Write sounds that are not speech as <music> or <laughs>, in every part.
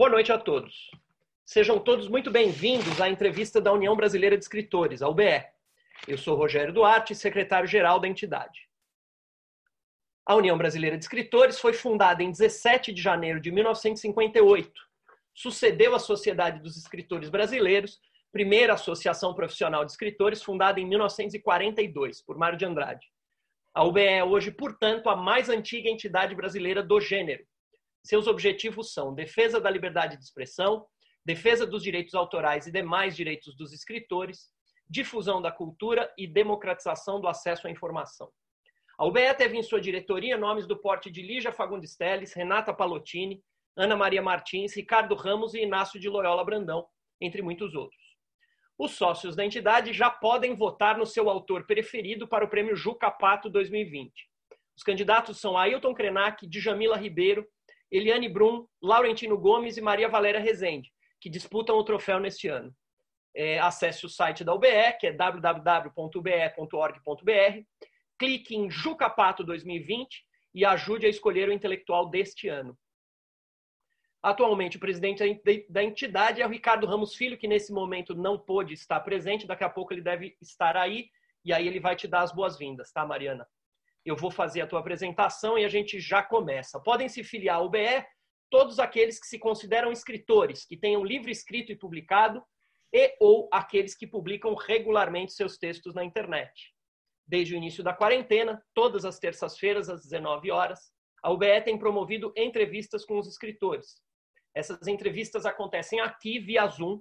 Boa noite a todos. Sejam todos muito bem-vindos à entrevista da União Brasileira de Escritores, a UBE. Eu sou Rogério Duarte, secretário-geral da entidade. A União Brasileira de Escritores foi fundada em 17 de janeiro de 1958. Sucedeu a Sociedade dos Escritores Brasileiros, primeira associação profissional de escritores, fundada em 1942 por Mário de Andrade. A UBE é hoje, portanto, a mais antiga entidade brasileira do gênero seus objetivos são defesa da liberdade de expressão, defesa dos direitos autorais e demais direitos dos escritores, difusão da cultura e democratização do acesso à informação. A UBE teve em sua diretoria nomes do porte de Lígia Fagundes Teles, Renata Palottini, Ana Maria Martins, Ricardo Ramos e Inácio de Loyola Brandão, entre muitos outros. Os sócios da entidade já podem votar no seu autor preferido para o prêmio Juca Pato 2020. Os candidatos são Ailton Krenak, Djamila Ribeiro, Eliane Brum, Laurentino Gomes e Maria Valéria Rezende, que disputam o troféu neste ano. É, acesse o site da UBE, que é www.ube.org.br, clique em Jucapato 2020 e ajude a escolher o intelectual deste ano. Atualmente, o presidente da entidade é o Ricardo Ramos Filho, que nesse momento não pôde estar presente, daqui a pouco ele deve estar aí, e aí ele vai te dar as boas-vindas, tá, Mariana? Eu vou fazer a tua apresentação e a gente já começa. Podem se filiar ao BE todos aqueles que se consideram escritores, que tenham livro escrito e publicado, e ou aqueles que publicam regularmente seus textos na internet. Desde o início da quarentena, todas as terças-feiras às 19 horas, a UBE tem promovido entrevistas com os escritores. Essas entrevistas acontecem aqui via Zoom,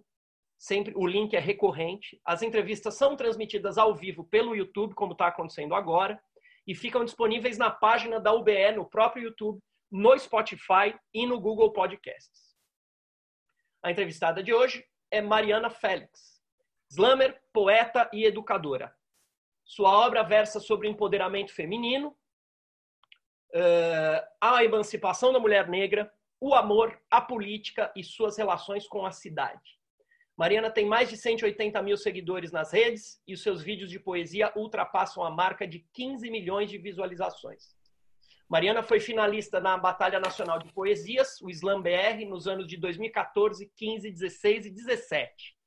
sempre o link é recorrente. As entrevistas são transmitidas ao vivo pelo YouTube, como está acontecendo agora, e ficam disponíveis na página da UBE, no próprio YouTube, no Spotify e no Google Podcasts. A entrevistada de hoje é Mariana Félix, slammer, poeta e educadora. Sua obra versa sobre empoderamento feminino, eh, a emancipação da mulher negra, o amor, a política e suas relações com a cidade. Mariana tem mais de 180 mil seguidores nas redes e os seus vídeos de poesia ultrapassam a marca de 15 milhões de visualizações. Mariana foi finalista na Batalha Nacional de Poesias, o Slam BR, nos anos de 2014, 15, 16 e 17.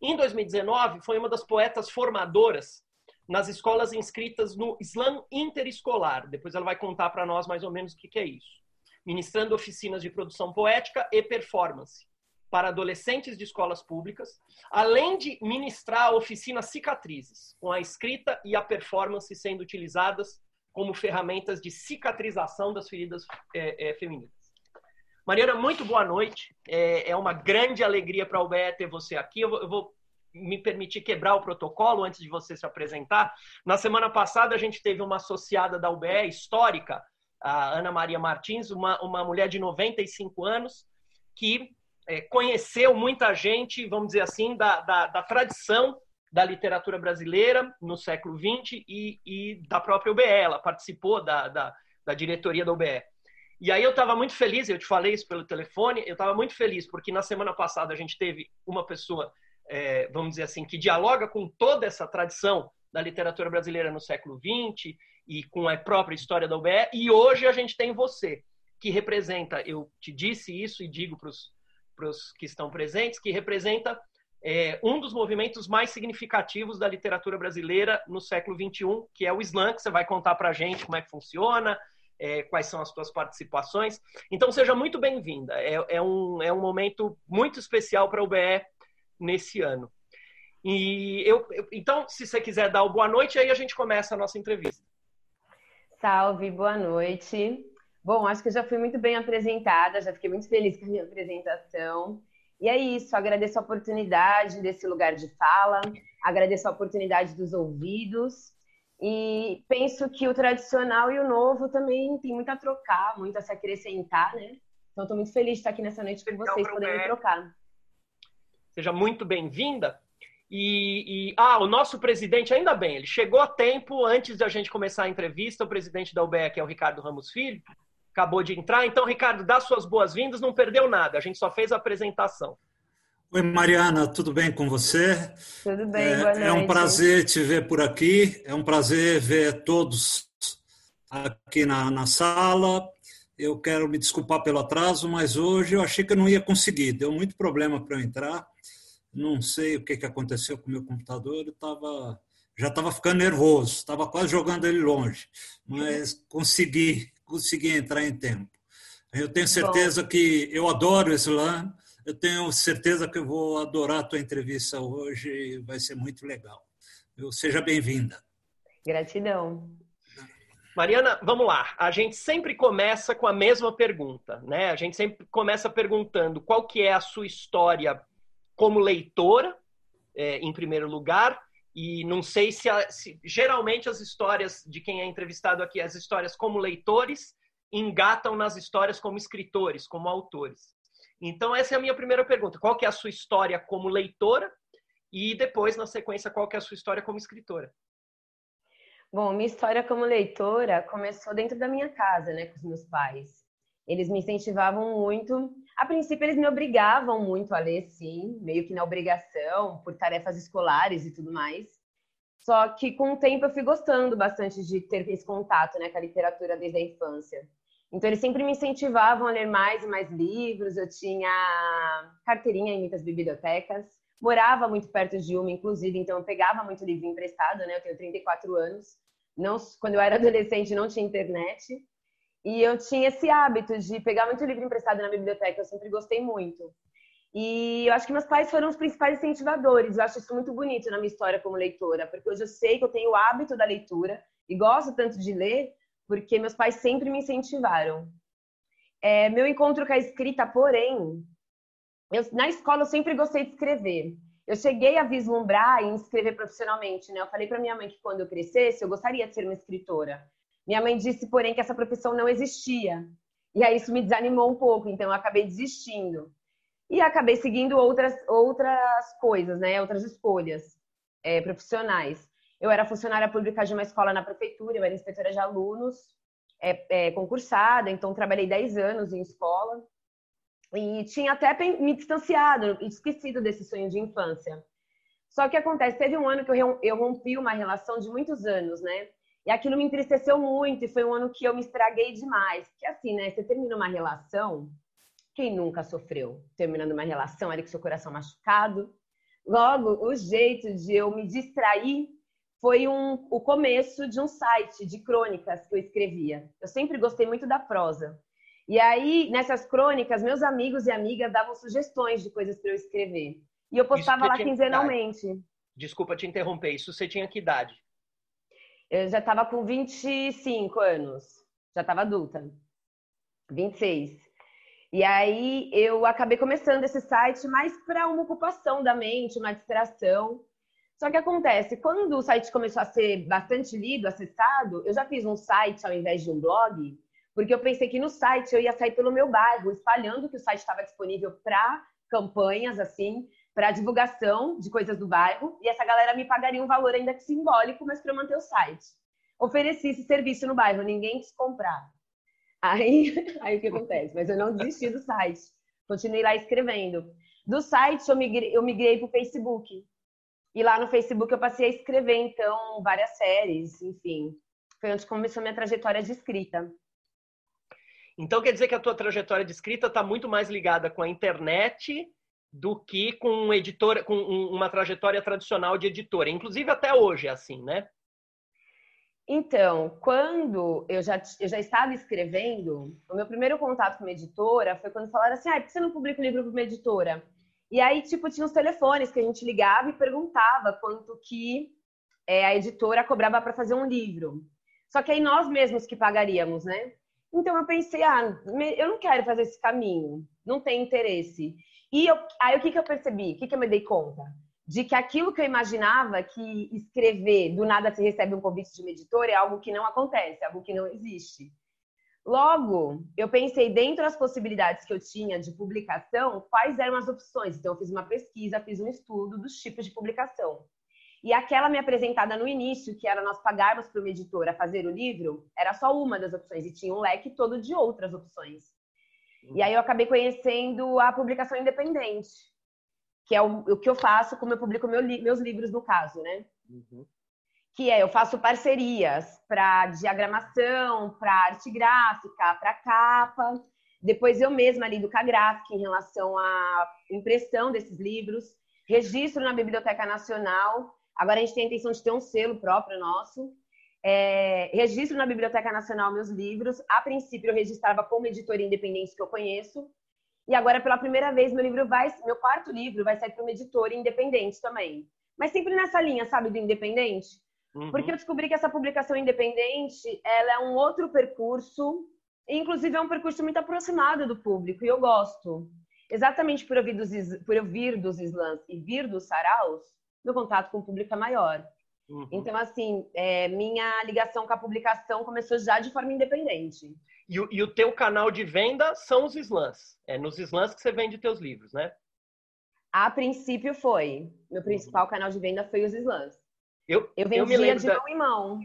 Em 2019, foi uma das poetas formadoras nas escolas inscritas no Slam Interescolar. Depois ela vai contar para nós mais ou menos o que é isso. Ministrando oficinas de produção poética e performance para adolescentes de escolas públicas, além de ministrar oficinas cicatrizes, com a escrita e a performance sendo utilizadas como ferramentas de cicatrização das feridas é, é, femininas. Mariana, muito boa noite. É, é uma grande alegria para o UBE ter você aqui. Eu vou, eu vou me permitir quebrar o protocolo antes de você se apresentar. Na semana passada, a gente teve uma associada da UBE histórica, a Ana Maria Martins, uma, uma mulher de 95 anos, que é, conheceu muita gente, vamos dizer assim, da, da, da, tradição da literatura brasileira no século XX e, e da própria UBE. Ela participou da, da, da diretoria da UBE. E aí eu estava muito feliz, eu te falei isso pelo telefone, eu estava muito feliz porque na semana passada a gente teve uma pessoa, é, vamos dizer assim, que dialoga com toda essa tradição da literatura brasileira no século XX e com a própria história da UBE, e hoje a gente tem você, que representa, eu te disse isso e digo para os para os que estão presentes, que representa é, um dos movimentos mais significativos da literatura brasileira no século XXI, que é o Slam, que você vai contar para a gente como é que funciona, é, quais são as suas participações. Então, seja muito bem-vinda. É, é, um, é um momento muito especial para o BE nesse ano. E eu, eu, então, se você quiser dar o boa noite, aí a gente começa a nossa entrevista. Salve, boa noite. Bom, acho que eu já fui muito bem apresentada, já fiquei muito feliz com a minha apresentação. E é isso, agradeço a oportunidade desse lugar de fala, agradeço a oportunidade dos ouvidos e penso que o tradicional e o novo também tem muito a trocar, muito a se acrescentar, né? Então, estou muito feliz de estar aqui nessa noite com vocês, podendo trocar. Seja muito bem-vinda. E, e, ah, o nosso presidente, ainda bem, ele chegou a tempo antes da gente começar a entrevista. O presidente da UBE, que é o Ricardo Ramos Filho, acabou de entrar. Então, Ricardo, dá suas boas-vindas, não perdeu nada, a gente só fez a apresentação. Oi, Mariana, tudo bem com você? Tudo bem, é, boa noite. É um prazer te ver por aqui, é um prazer ver todos aqui na, na sala. Eu quero me desculpar pelo atraso, mas hoje eu achei que eu não ia conseguir. Deu muito problema para eu entrar. Não sei o que, que aconteceu com o meu computador. Eu tava, já estava ficando nervoso, estava quase jogando ele longe, mas consegui, consegui entrar em tempo. Eu tenho certeza Bom. que eu adoro o Islã, eu tenho certeza que eu vou adorar a tua entrevista hoje, vai ser muito legal. Eu, seja bem-vinda. Gratidão. Mariana, vamos lá. A gente sempre começa com a mesma pergunta, né? A gente sempre começa perguntando qual que é a sua história como leitora, é, em primeiro lugar, e não sei se, a, se, geralmente as histórias de quem é entrevistado aqui, as histórias como leitores, engatam nas histórias como escritores, como autores. Então essa é a minha primeira pergunta. Qual que é a sua história como leitora? E depois, na sequência, qual que é a sua história como escritora? Bom, minha história como leitora começou dentro da minha casa, né, com os meus pais. Eles me incentivavam muito. A princípio, eles me obrigavam muito a ler, sim, meio que na obrigação, por tarefas escolares e tudo mais. Só que com o tempo eu fui gostando bastante de ter esse contato né, com a literatura desde a infância. Então eles sempre me incentivavam a ler mais e mais livros. Eu tinha carteirinha em muitas bibliotecas. Morava muito perto de uma, inclusive, então eu pegava muito livro emprestado, né? Eu tenho 34 anos. Não, quando eu era adolescente não tinha internet. E eu tinha esse hábito de pegar muito livro emprestado na biblioteca, eu sempre gostei muito. E eu acho que meus pais foram os principais incentivadores. Eu acho isso muito bonito na minha história como leitora, porque hoje eu sei que eu tenho o hábito da leitura e gosto tanto de ler, porque meus pais sempre me incentivaram. É, meu encontro com a escrita, porém, eu, na escola eu sempre gostei de escrever. Eu cheguei a vislumbrar em escrever profissionalmente, né? Eu falei para minha mãe que quando eu crescesse, eu gostaria de ser uma escritora. Minha mãe disse, porém, que essa profissão não existia. E aí isso me desanimou um pouco, então eu acabei desistindo. E acabei seguindo outras, outras coisas, né? Outras escolhas é, profissionais. Eu era funcionária pública de uma escola na prefeitura, eu era inspetora de alunos, é, é, concursada, então trabalhei 10 anos em escola. E tinha até me distanciado, esquecido desse sonho de infância. Só que acontece, teve um ano que eu, rompi uma relação de muitos anos, né? E aquilo me entristeceu muito e foi um ano que eu me estraguei demais. Porque assim, né? Você termina uma relação, quem nunca sofreu terminando uma relação ali com seu coração machucado? Logo, o jeito de eu me distrair foi um, o começo de um site de crônicas que eu escrevia. Eu sempre gostei muito da prosa. E aí, nessas crônicas, meus amigos e amigas davam sugestões de coisas para eu escrever. E eu postava lá quinzenalmente. Desculpa te interromper, isso você tinha que idade? Eu já estava com 25 anos, já estava adulta. 26. E aí eu acabei começando esse site mais para uma ocupação da mente, uma distração. Só que acontece, quando o site começou a ser bastante lido, acessado, eu já fiz um site ao invés de um blog, porque eu pensei que no site eu ia sair pelo meu bairro, espalhando que o site estava disponível para campanhas assim, para divulgação de coisas do bairro, e essa galera me pagaria um valor ainda que simbólico, mas para manter o site. Ofereci esse serviço no bairro, ninguém quis comprar. Aí, <laughs> aí o que acontece? Mas eu não desisti do site. Continuei lá escrevendo. Do site eu migrei, eu migrei para o Facebook. E lá no Facebook eu passei a escrever, então, várias séries, enfim. Foi onde começou minha trajetória de escrita. Então quer dizer que a tua trajetória de escrita está muito mais ligada com a internet do que com um editor, com uma trajetória tradicional de editora. Inclusive até hoje é assim, né? Então, quando eu já, eu já estava escrevendo, o meu primeiro contato com uma editora foi quando falaram assim: ah, por que você não publica o livro para uma editora? E aí, tipo, tinha uns telefones que a gente ligava e perguntava quanto que é, a editora cobrava para fazer um livro. Só que aí nós mesmos que pagaríamos, né? Então eu pensei, ah, eu não quero fazer esse caminho, não tem interesse. E eu, aí o que, que eu percebi? O que, que eu me dei conta? De que aquilo que eu imaginava que escrever, do nada se recebe um convite de uma editora, é algo que não acontece, algo que não existe. Logo, eu pensei dentro das possibilidades que eu tinha de publicação, quais eram as opções. Então, eu fiz uma pesquisa, fiz um estudo dos tipos de publicação. E aquela me apresentada no início, que era nós pagarmos para uma editora fazer o livro, era só uma das opções, e tinha um leque todo de outras opções. E aí eu acabei conhecendo a publicação independente, que é o, o que eu faço como eu publico meu, meus livros, no caso, né? Uhum. que é eu faço parcerias para diagramação, para arte gráfica, para capa. Depois eu mesma lido com a gráfica em relação à impressão desses livros, registro na Biblioteca Nacional. Agora a gente tem a intenção de ter um selo próprio nosso. É, registro na Biblioteca Nacional meus livros. A princípio eu registrava como editora independente que eu conheço. E agora, pela primeira vez, meu livro vai, meu quarto livro vai sair para uma editora independente também. Mas sempre nessa linha, sabe, do independente. Uhum. Porque eu descobri que essa publicação independente, ela é um outro percurso, inclusive é um percurso muito aproximado do público, e eu gosto. Exatamente por eu vir dos, por eu vir dos slams e vir dos saraus, meu contato com o público é maior. Uhum. Então, assim, é, minha ligação com a publicação começou já de forma independente. E, e, o teu canal de venda são os slams. É nos slams que você vende teus livros, né? A princípio foi. Meu principal uhum. canal de venda foi os slams. Eu, eu vendia eu de da... mão em mão.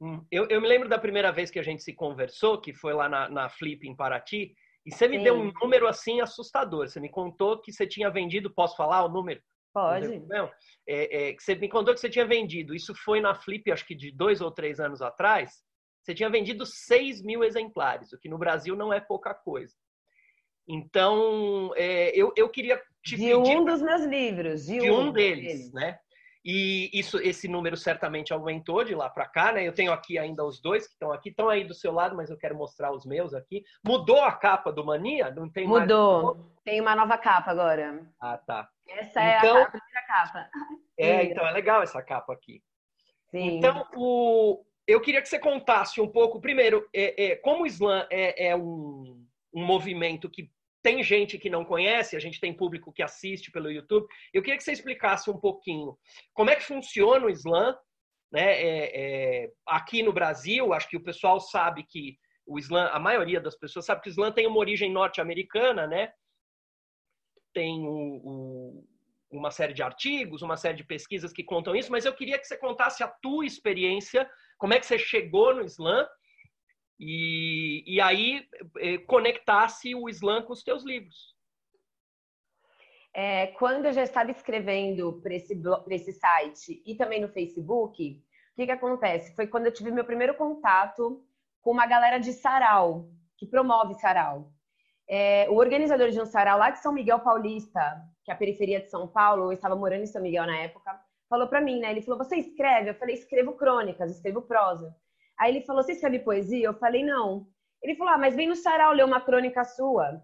Hum, eu, eu, me lembro da primeira vez que a gente se conversou, que foi lá na, na Flip em Paraty, e você me Sim. deu um número assim assustador. Você me contou que você tinha vendido, posso falar o número? Pode. Não, é, é, que você me contou que você tinha vendido. Isso foi na Flip, acho que de dois ou três anos atrás. Você tinha vendido 6 mil exemplares, o que no Brasil não é pouca coisa. Então, é, eu, eu queria te de pedir... um dos meus livros. De, de um, um deles, deles, né? E isso, esse número certamente aumentou de lá para cá, né? Eu tenho aqui ainda os dois que estão aqui, estão aí do seu lado, mas eu quero mostrar os meus aqui. Mudou a capa do Mania? Não tem Mudou. Mais... Tem uma nova capa agora. Ah, tá. Essa é então, a, primeira capa. <laughs> É, então é legal essa capa aqui. Sim. Então, o... eu queria que você contasse um pouco, primeiro, é, é, como o Islã é, é um, um movimento que tem gente que não conhece, a gente tem público que assiste pelo YouTube. Eu queria que você explicasse um pouquinho como é que funciona o Islã, né? É, é, aqui no Brasil, acho que o pessoal sabe que o Islã, a maioria das pessoas sabe que o Islã tem uma origem norte-americana, né? Tem o, o, uma série de artigos, uma série de pesquisas que contam isso, mas eu queria que você contasse a tua experiência, como é que você chegou no Islã e, e aí eh, conectasse o Islã com os teus livros. É, quando eu já estava escrevendo para esse, esse site e também no Facebook, o que, que acontece? Foi quando eu tive meu primeiro contato com uma galera de sarau, que promove sarau. É, o organizador de um sarau lá de São Miguel Paulista, que é a periferia de São Paulo, eu estava morando em São Miguel na época, falou para mim, né? Ele falou: Você escreve? Eu falei: Escrevo crônicas, escrevo prosa. Aí ele falou: Você escreve poesia? Eu falei: Não. Ele falou: Ah, mas vem no sarau ler uma crônica sua.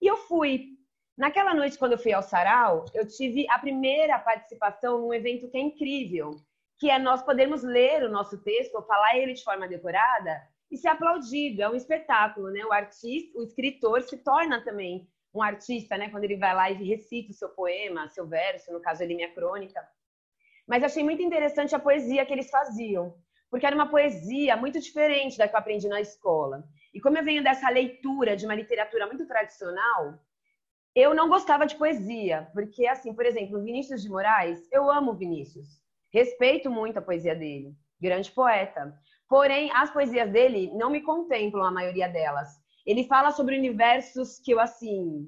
E eu fui. Naquela noite, quando eu fui ao sarau, eu tive a primeira participação num evento que é incrível, que é nós podermos ler o nosso texto, ou falar ele de forma decorada e ser aplaudido. É um espetáculo, né? O artista, o escritor se torna também um artista, né? Quando ele vai lá e recita o seu poema, seu verso, no caso ali minha crônica. Mas achei muito interessante a poesia que eles faziam porque era uma poesia muito diferente da que eu aprendi na escola. E como eu venho dessa leitura de uma literatura muito tradicional, eu não gostava de poesia, porque assim, por exemplo, Vinícius de Moraes, eu amo Vinícius. Respeito muito a poesia dele, grande poeta. Porém, as poesias dele não me contemplam a maioria delas. Ele fala sobre universos que eu assim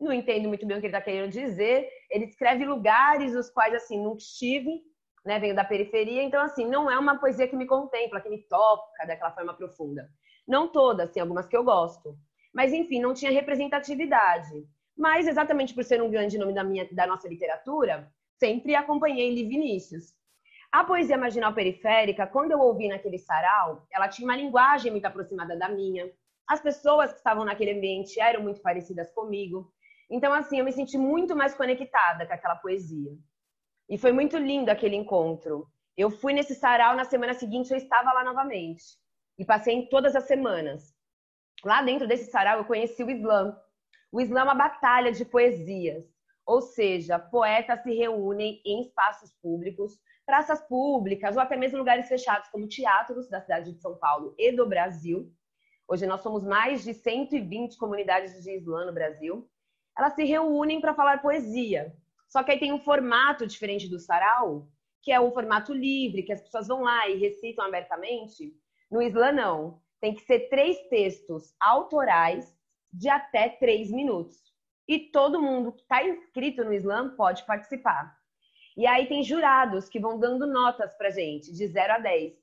não entendo muito bem o que ele está querendo dizer. Ele descreve lugares os quais assim não estive né? Venho da periferia, então assim, não é uma poesia que me contempla, que me toca daquela forma profunda. Não todas, tem algumas que eu gosto. Mas enfim, não tinha representatividade. Mas exatamente por ser um grande nome da minha da nossa literatura, sempre acompanhei Li Vinícius. A poesia marginal periférica, quando eu ouvi naquele sarau, ela tinha uma linguagem muito aproximada da minha. As pessoas que estavam naquele ambiente eram muito parecidas comigo. Então, assim, eu me senti muito mais conectada com aquela poesia. E foi muito lindo aquele encontro. Eu fui nesse sarau, na semana seguinte eu estava lá novamente. E passei em todas as semanas. Lá dentro desse sarau eu conheci o Islã. O Islã é uma batalha de poesias. Ou seja, poetas se reúnem em espaços públicos, praças públicas ou até mesmo lugares fechados, como teatros da cidade de São Paulo e do Brasil. Hoje nós somos mais de 120 comunidades de Islã no Brasil. Elas se reúnem para falar poesia. Só que aí tem um formato diferente do sarau, que é um formato livre, que as pessoas vão lá e recitam abertamente. No Islã, não. Tem que ser três textos autorais de até três minutos. E todo mundo que está inscrito no Islã pode participar. E aí tem jurados que vão dando notas pra gente, de 0 a 10.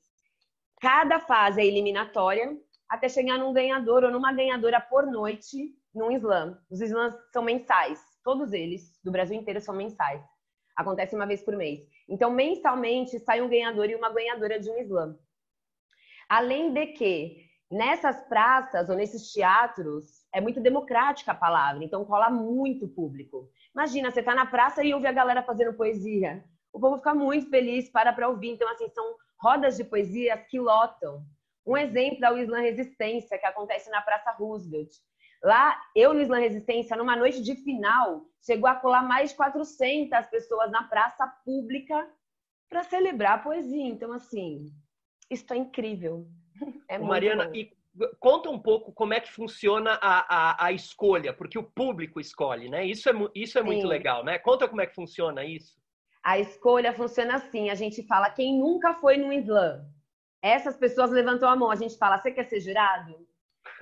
Cada fase é eliminatória, até chegar num ganhador ou numa ganhadora por noite num slam. Os slams são mensais, todos eles, do Brasil inteiro, são mensais. Acontece uma vez por mês. Então, mensalmente, sai um ganhador e uma ganhadora de um slam. Além de que, nessas praças ou nesses teatros, é muito democrática a palavra, então cola muito público. Imagina, você está na praça e ouve a galera fazendo poesia. O povo fica muito feliz, para para ouvir. Então, assim, são rodas de poesia que lotam. Um exemplo é o Slam Resistência, que acontece na Praça Roosevelt. Lá, eu no Slam Resistência, numa noite de final, chegou a colar mais de 400 pessoas na praça pública para celebrar a poesia. Então, assim, isso é incrível. É Mariana, bom. e conta um pouco como é que funciona a, a, a, escolha, porque o público escolhe, né? Isso é, isso é muito legal, né? Conta como é que funciona isso. A escolha funciona assim: a gente fala quem nunca foi no slam. Essas pessoas levantam a mão, a gente fala, você quer ser jurado?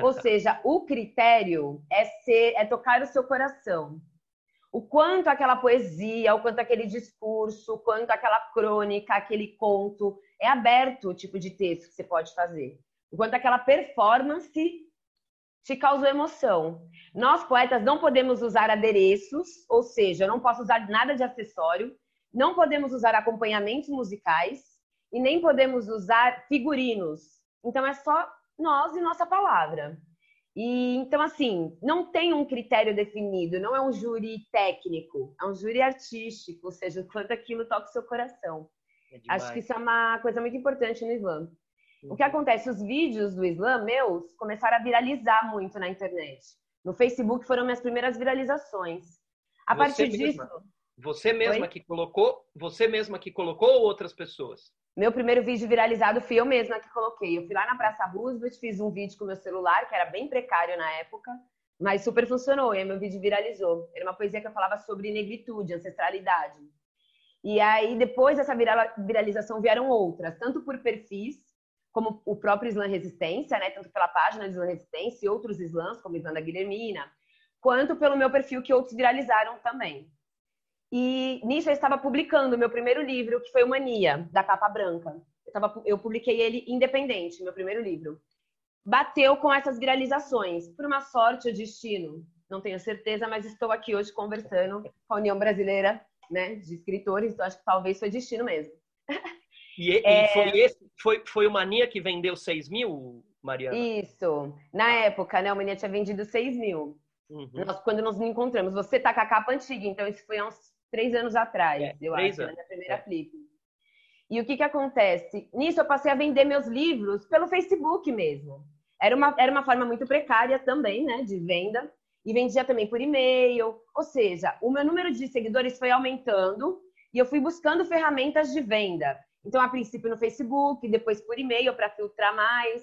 Ou <laughs> seja, o critério é ser, é tocar o seu coração. O quanto aquela poesia, o quanto aquele discurso, o quanto aquela crônica, aquele conto, é aberto o tipo de texto que você pode fazer. O quanto aquela performance te causou emoção. Nós, poetas, não podemos usar adereços, ou seja, eu não posso usar nada de acessório, não podemos usar acompanhamentos musicais e nem podemos usar figurinos. Então é só nós e nossa palavra. E então assim, não tem um critério definido, não é um júri técnico, é um júri artístico, ou seja, quanto aquilo toca o seu coração. É Acho que isso é uma coisa muito importante no Islã. O que acontece? Os vídeos do Islã meus começaram a viralizar muito na internet. No Facebook foram minhas primeiras viralizações. A você partir mesma, disso. Você mesma Oi? que colocou? Você mesma que colocou ou outras pessoas? Meu primeiro vídeo viralizado fui eu mesma que coloquei. Eu fui lá na Praça Roosevelt, fiz um vídeo com meu celular, que era bem precário na época, mas super funcionou. E aí meu vídeo viralizou. Era uma poesia que eu falava sobre negritude, ancestralidade. E aí, depois dessa viralização, vieram outras, tanto por perfis, como o próprio Islã Resistência, né? Tanto pela página de Islã Resistência e outros Islãs, como Islã da Guilhermina, quanto pelo meu perfil, que outros viralizaram também. E nisso eu estava publicando o meu primeiro livro, que foi o Mania, da capa branca. Eu, eu publiquei ele independente, meu primeiro livro. Bateu com essas viralizações. Por uma sorte ou destino, não tenho certeza, mas estou aqui hoje conversando com a União Brasileira né, de Escritores, então acho que talvez foi destino mesmo. <laughs> E, é... e foi, esse, foi, foi o Mania que vendeu 6 mil, Mariana? Isso. Na época, né, o Mania tinha vendido 6 mil. Uhum. Nós, quando nós nos encontramos, você tá com a capa antiga, então isso foi há uns três anos atrás, é, eu acho, anos. na primeira é. flip. E o que que acontece? Nisso eu passei a vender meus livros pelo Facebook mesmo. Era uma, era uma forma muito precária também, né, de venda. E vendia também por e-mail. Ou seja, o meu número de seguidores foi aumentando e eu fui buscando ferramentas de venda. Então, a princípio no Facebook, depois por e-mail para filtrar mais.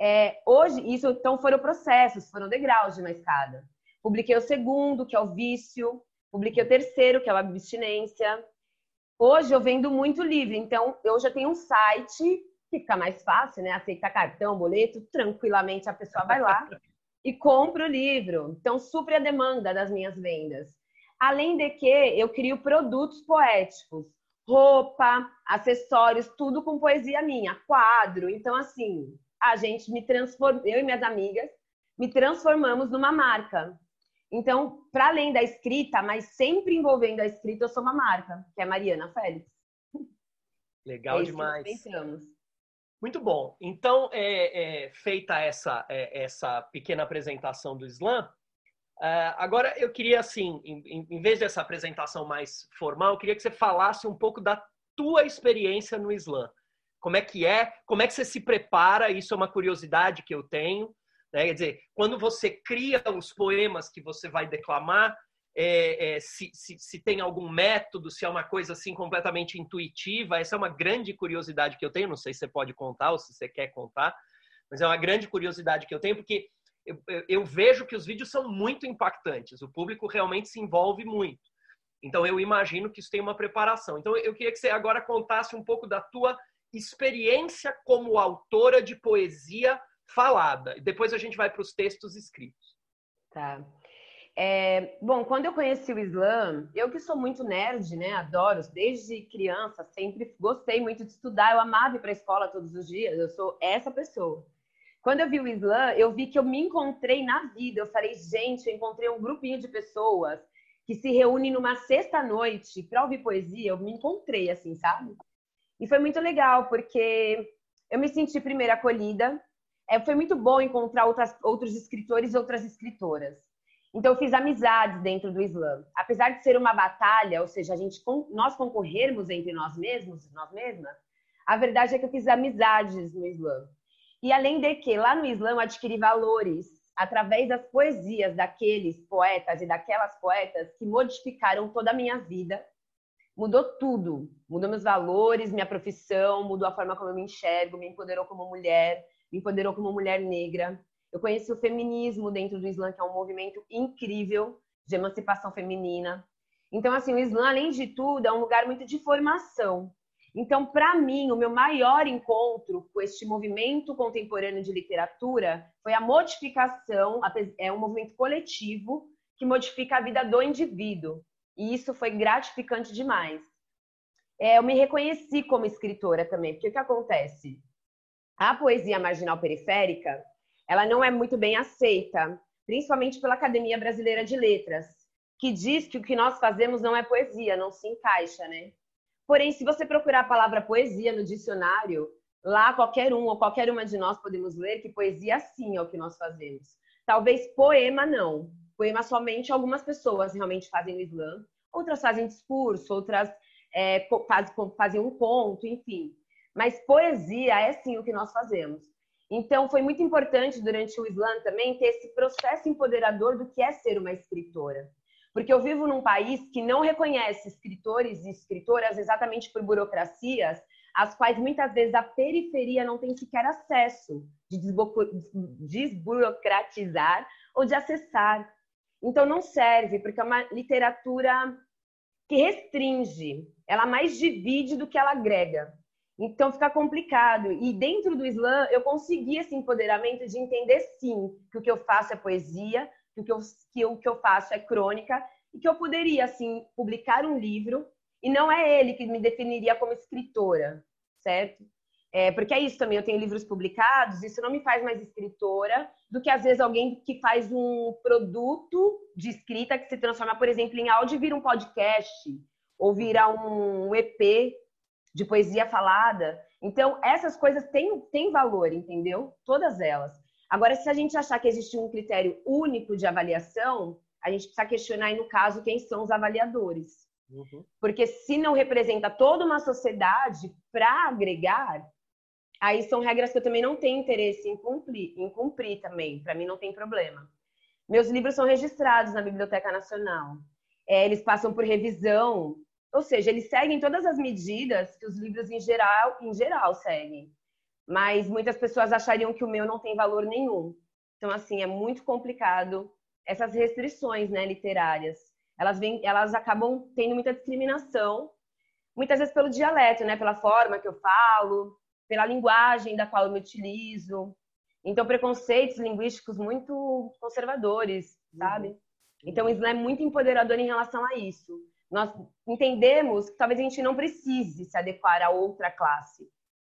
É, hoje, isso então foram processos, foram degraus de uma escada. Publiquei o segundo, que é o vício, Publiquei o terceiro, que é o abstinência. Hoje eu vendo muito livro, então eu já tenho um site que fica mais fácil, né? Aceita cartão, boleto, tranquilamente a pessoa vai lá <laughs> e compra o livro. Então supre a demanda das minhas vendas. Além de que eu crio produtos poéticos, roupa, acessórios, tudo com poesia minha, quadro. Então assim, a gente me transforma, eu e minhas amigas me transformamos numa marca. Então, para além da escrita, mas sempre envolvendo a escrita, eu sou uma marca, que é Mariana Félix. Legal é demais. Muito bom. Então, é, é, feita essa, é, essa pequena apresentação do Slam, é, agora eu queria, assim, em, em, vez dessa apresentação mais formal, eu queria que você falasse um pouco da tua experiência no Slam. Como é que é? Como é que você se prepara? Isso é uma curiosidade que eu tenho. Né? Quer dizer, quando você cria os poemas que você vai declamar, é, é, se, se, se, tem algum método, se é uma coisa assim completamente intuitiva, essa é uma grande curiosidade que eu tenho. Não sei se você pode contar ou se você quer contar, mas é uma grande curiosidade que eu tenho, porque eu, eu, vejo que os vídeos são muito impactantes, o público realmente se envolve muito. Então eu imagino que isso tem uma preparação. Então eu queria que você agora contasse um pouco da tua experiência como autora de poesia falada. Depois a gente vai para os textos escritos. Tá. É, bom, quando eu conheci o Islã, eu que sou muito nerd, né? Adoro, desde criança, sempre gostei muito de estudar, eu amava ir para a escola todos os dias, eu sou essa pessoa. Quando eu vi o Islã, eu vi que eu me encontrei na vida. Eu falei, gente, eu encontrei um grupinho de pessoas que se reúnem numa sexta-noite para ouvir poesia. Eu me encontrei assim, sabe? E foi muito legal, porque eu me senti primeiro acolhida. É, foi muito bom encontrar outras, outros escritores e outras escritoras. Então, eu fiz amizades dentro do Islã. Apesar de ser uma batalha, ou seja, a gente, nós concorrermos entre nós mesmos, nós mesmas, a verdade é que eu fiz amizades no Islã. E além de que, lá no Islã, eu adquiri valores através das poesias daqueles poetas e daquelas poetas que modificaram toda a minha vida. Mudou tudo. Mudou meus valores, minha profissão, mudou a forma como eu me enxergo, me empoderou como mulher, me empoderou como mulher negra. Eu conheci o feminismo dentro do Islã, que é um movimento incrível de emancipação feminina. Então, assim, o Islã, além de tudo, é um lugar muito de formação. Então, para mim, o meu maior encontro com este movimento contemporâneo de literatura foi a modificação, é um movimento coletivo que modifica a vida do indivíduo. E isso foi gratificante demais. É, eu me reconheci como escritora também, porque o que acontece? A poesia marginal periférica, ela não é muito bem aceita, principalmente pela Academia Brasileira de Letras, que diz que o que nós fazemos não é poesia, não se encaixa, né? Porém, se você procurar a palavra poesia no dicionário, lá qualquer um ou qualquer uma de nós podemos ler que poesia sim é o que nós fazemos. Talvez poema não. Poema somente algumas pessoas realmente fazem no Islã, outras fazem discurso, outras é, faz, fazem um conto, enfim. Mas poesia é sim o que nós fazemos. Então, foi muito importante durante o Islã também ter esse processo empoderador do que é ser uma escritora. Porque eu vivo num país que não reconhece escritores e escritoras exatamente por burocracias, às quais muitas vezes a periferia não tem sequer acesso de desburocratizar ou de acessar. Então, não serve, porque é uma literatura que restringe, ela mais divide do que ela agrega. Então fica complicado. E dentro do Islã, eu consegui esse empoderamento de entender sim que o que eu faço é poesia, que o que eu, que que eu faço é crônica e que eu poderia assim publicar um livro e não é ele que me definiria como escritora, certo? É, porque é isso também, eu tenho livros publicados, isso não me faz mais escritora do que às vezes alguém que faz um produto de escrita que se transforma, por exemplo, em áudio e vira um podcast, ou vira um EP de poesia falada. Então, essas coisas têm, têm valor, entendeu? Todas elas. Agora, se a gente achar que existe um critério único de avaliação, a gente precisa questionar, aí, no caso, quem são os avaliadores. Uhum. Porque se não representa toda uma sociedade para agregar, aí são regras que eu também não tenho interesse em cumprir, em cumprir também. Para mim, não tem problema. Meus livros são registrados na Biblioteca Nacional. É, eles passam por revisão ou seja, eles seguem todas as medidas que os livros em geral, em geral seguem. Mas muitas pessoas achariam que o meu não tem valor nenhum. Então, assim, é muito complicado essas restrições né, literárias. Elas, vêm, elas acabam tendo muita discriminação, muitas vezes pelo dialeto, né, pela forma que eu falo, pela linguagem da qual eu me utilizo. Então, preconceitos linguísticos muito conservadores, sabe? Uhum. Então, o Islã é muito empoderador em relação a isso nós entendemos que talvez a gente não precise se adequar a outra classe.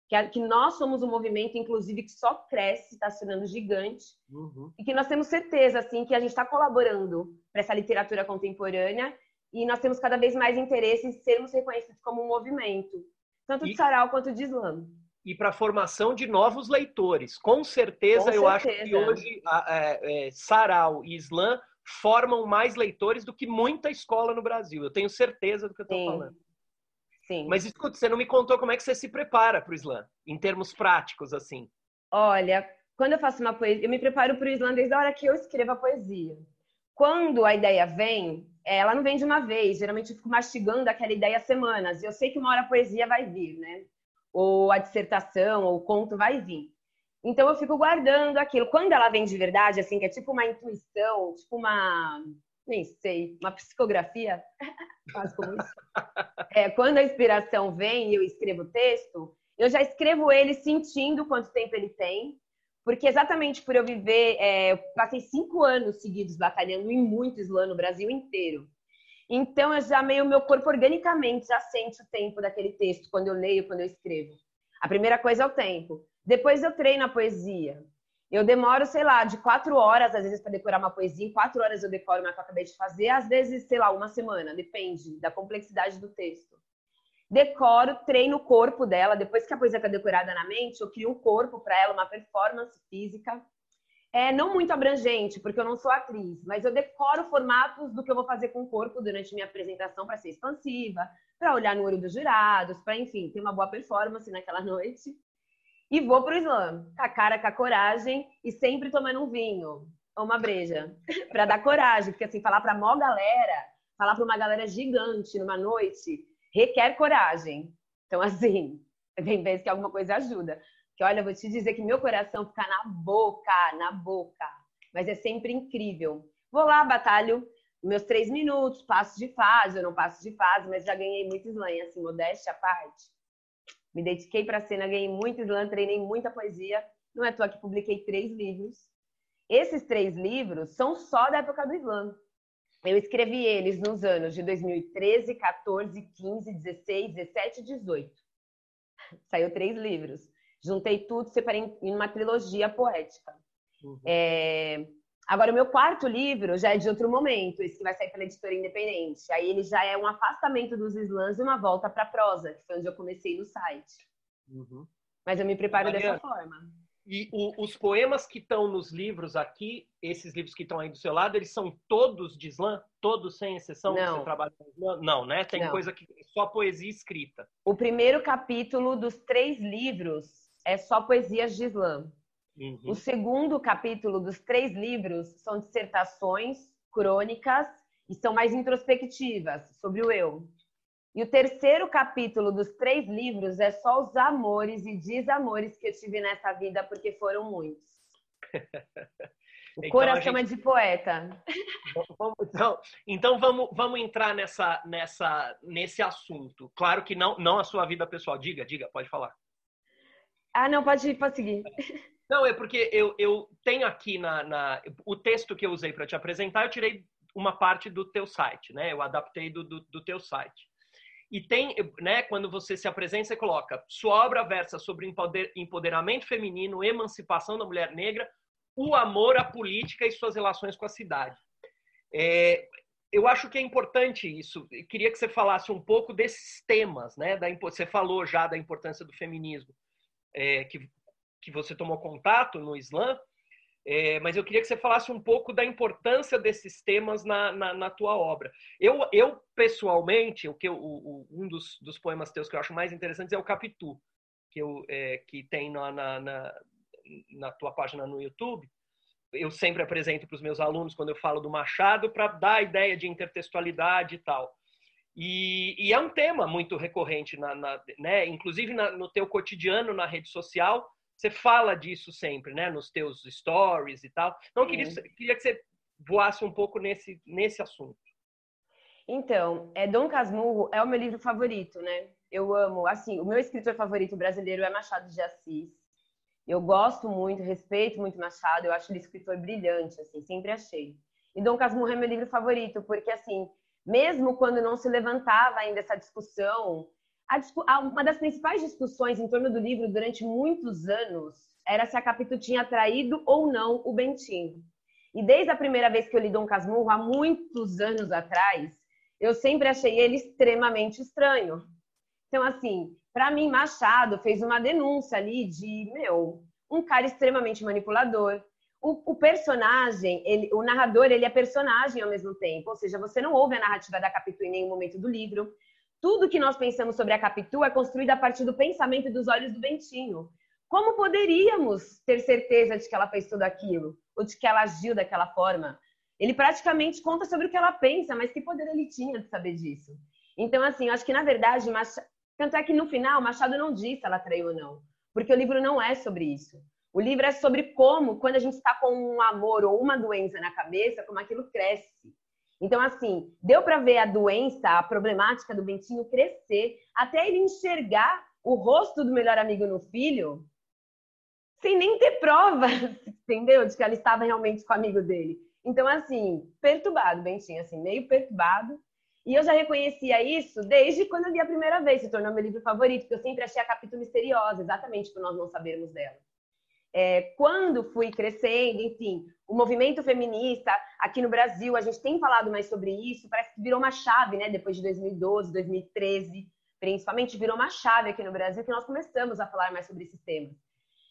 Que, nós somos um movimento, inclusive, que só cresce, está se tornando gigante. Uhum. E que nós temos certeza, assim, que a gente está colaborando para essa literatura contemporânea e nós temos cada vez mais interesse em sermos reconhecidos como um movimento, tanto de sarau quanto de slam. E para a formação de novos leitores. Com certeza, Com eu certeza. acho que hoje é, é, sarau e slam formam mais leitores do que muita escola no Brasil. Eu tenho certeza do que eu estou falando. Sim. Mas escuta, você não me contou como é que você se prepara para o slam, em termos práticos, assim. Olha, quando eu faço uma poesia, eu me preparo para o slam desde a hora que eu escrevo a poesia. Quando a ideia vem, ela não vem de uma vez. Geralmente eu fico mastigando aquela ideia semanas. E eu sei que uma hora a poesia vai vir, né? Ou a dissertação, ou o conto vai vir. Então eu fico guardando aquilo. Quando ela vem de verdade, assim, que é tipo uma intuição, tipo uma. Nem sei, uma psicografia, <laughs> quase como isso. É, quando a inspiração vem e eu escrevo o texto, eu já escrevo ele sentindo quanto tempo ele tem, porque exatamente por eu viver, é, eu passei cinco anos seguidos batalhando em muito slam no Brasil inteiro. Então, eu já meio meu corpo organicamente já sente o tempo daquele texto quando eu leio, quando eu escrevo. A primeira coisa é o tempo. Depois eu treino a poesia. Eu demoro, sei lá, de quatro horas, às vezes, para decorar uma poesia. Em quatro horas eu decoro uma que eu acabei de fazer. Às vezes, sei lá, uma semana. Depende da complexidade do texto. Decoro, treino o corpo dela. Depois que a poesia está decorada na mente, eu crio um corpo para ela, uma performance física. É não muito abrangente, porque eu não sou atriz, mas eu decoro formatos do que eu vou fazer com o corpo durante minha apresentação para ser expansiva, para olhar no olho dos jurados, para, enfim, ter uma boa performance naquela <laughs> noite. E vou pro slam, com a cara, com a coragem e sempre tomando um vinho ou uma breja, <laughs> para dar coragem, porque assim, falar para mó galera, falar para uma galera gigante numa noite, requer coragem. Então, <laughs> assim, tem vezes que alguma coisa ajuda. Que olha, vou te dizer que meu coração fica na boca, na boca. Mas é sempre incrível. Vou lá, batalho meus três minutos, passo de fase, eu não passo de fase, mas já ganhei muito slam, assim, modéstia à parte. Me dediquei para a cena, ganhei muito slam, treinei muita poesia. Não é à toa que publiquei três livros. Esses três livros são só da época do slam. Eu escrevi eles nos anos de 2013, 14, 15, 16, 17 e 18. Saiu três livros. Juntei tudo, separei em uma trilogia poética. Uhum. É... Agora, o meu quarto livro já é de outro momento, esse que vai sair pela editora independente. Aí ele já é um afastamento dos slams e uma volta para prosa, que foi onde eu comecei no site. Uhum. Mas eu me preparo Mariana, dessa forma. E o, os poemas que estão nos livros aqui, esses livros que estão aí do seu lado, eles são todos de slam? Todos sem exceção? Não. Você trabalha com slam? Não, né? Tem Não. coisa que é só poesia escrita. O primeiro capítulo dos três livros é só poesias de slam. Uhum. O segundo capítulo dos três livros são dissertações, crônicas e são mais introspectivas sobre o eu. E o terceiro capítulo dos três livros é só os amores e desamores que eu tive nessa vida, porque foram muitos. <laughs> O então, coração gente... é de poeta. então, então vamos, vamos entrar nessa, nessa, nesse assunto. Claro que não, não a sua vida pessoal. Diga, diga, pode falar. Ah, não, pode, pode seguir. <laughs> Não, é porque eu, eu tenho aqui na, na o texto que eu usei para te apresentar, eu tirei uma parte do teu site, né? Eu adaptei do, do, do, teu site. E tem, né, quando você se apresenta, você coloca sua obra versa sobre empoderamento feminino, emancipação da mulher negra, o amor à política e suas relações com a cidade. É, eu acho que é importante isso. Eu queria que você falasse um pouco desses temas, né? Da, você falou já da importância do feminismo é, que, que você tomou contato no Islã, é, mas eu queria que você falasse um pouco da importância desses temas na, na, na tua obra. Eu, eu pessoalmente, o que o, um dos, dos, poemas teus que eu acho mais interessantes é o Capitu, que, eu, é, que tem na, na, na, tua página no YouTube. Eu sempre apresento para os meus alunos quando eu falo do Machado para dar a ideia de intertextualidade e tal. E, e, é um tema muito recorrente, na, né? inclusive no teu cotidiano na rede social, você fala disso sempre, né? nos teus stories e tal. Então, eu queria, queria que você voasse um pouco nesse, nesse assunto. Então, é, Dom Casmurro é o meu livro favorito, né? Eu amo, assim, o meu escritor favorito brasileiro é Machado de Assis. Eu gosto muito, respeito muito Machado, eu acho ele escritor brilhante, assim, sempre achei. E Dom Casmurro é meu livro favorito, porque, assim, mesmo quando não se levantava ainda essa discussão, a, uma das principais discussões em torno do livro durante muitos anos era se a Capitu tinha traído ou não o Bentinho. E desde a primeira vez que eu li Dom Casmurro, há muitos anos atrás, eu sempre achei ele extremamente estranho. Então, assim, para mim, Machado fez uma denúncia ali de, meu, um cara extremamente manipulador, o, o, personagem, ele, o narrador, ele é personagem ao mesmo tempo. Ou seja, você não ouve a narrativa da Capitu em nenhum momento do livro. Tudo que nós pensamos sobre a Capitu é construído a partir do pensamento dos olhos do Bentinho. Como poderíamos ter certeza de que ela fez tudo aquilo? Ou de que ela agiu daquela forma? Ele praticamente conta sobre o que ela pensa, mas que poder ele tinha de saber disso? Então, assim, eu acho que, na verdade, Machado... tanto é que no final, Machado não disse se ela traiu ou não. Porque o livro não é sobre isso. O livro é sobre como, quando a gente está com um amor ou uma doença na cabeça, como aquilo cresce. Então, assim, deu para ver a doença, a problemática do Bentinho crescer, até ele enxergar o rosto do melhor amigo no filho, sem nem ter prova, <laughs> entendeu? De que ela estava realmente com o amigo dele. Então, assim, perturbado, Bentinho, assim, meio perturbado. E eu já reconhecia isso desde quando eu li a primeira vez, se tornou meu livro favorito, porque eu sempre achei a capítulo misteriosa, exatamente por nós não sabermos dela. É, quando fui crescendo, enfim, o movimento feminista aqui no Brasil, a gente tem falado mais sobre isso, parece que virou uma chave, né? Depois de 2012, 2013, principalmente, virou uma chave aqui no Brasil que nós começamos a falar mais sobre esses temas.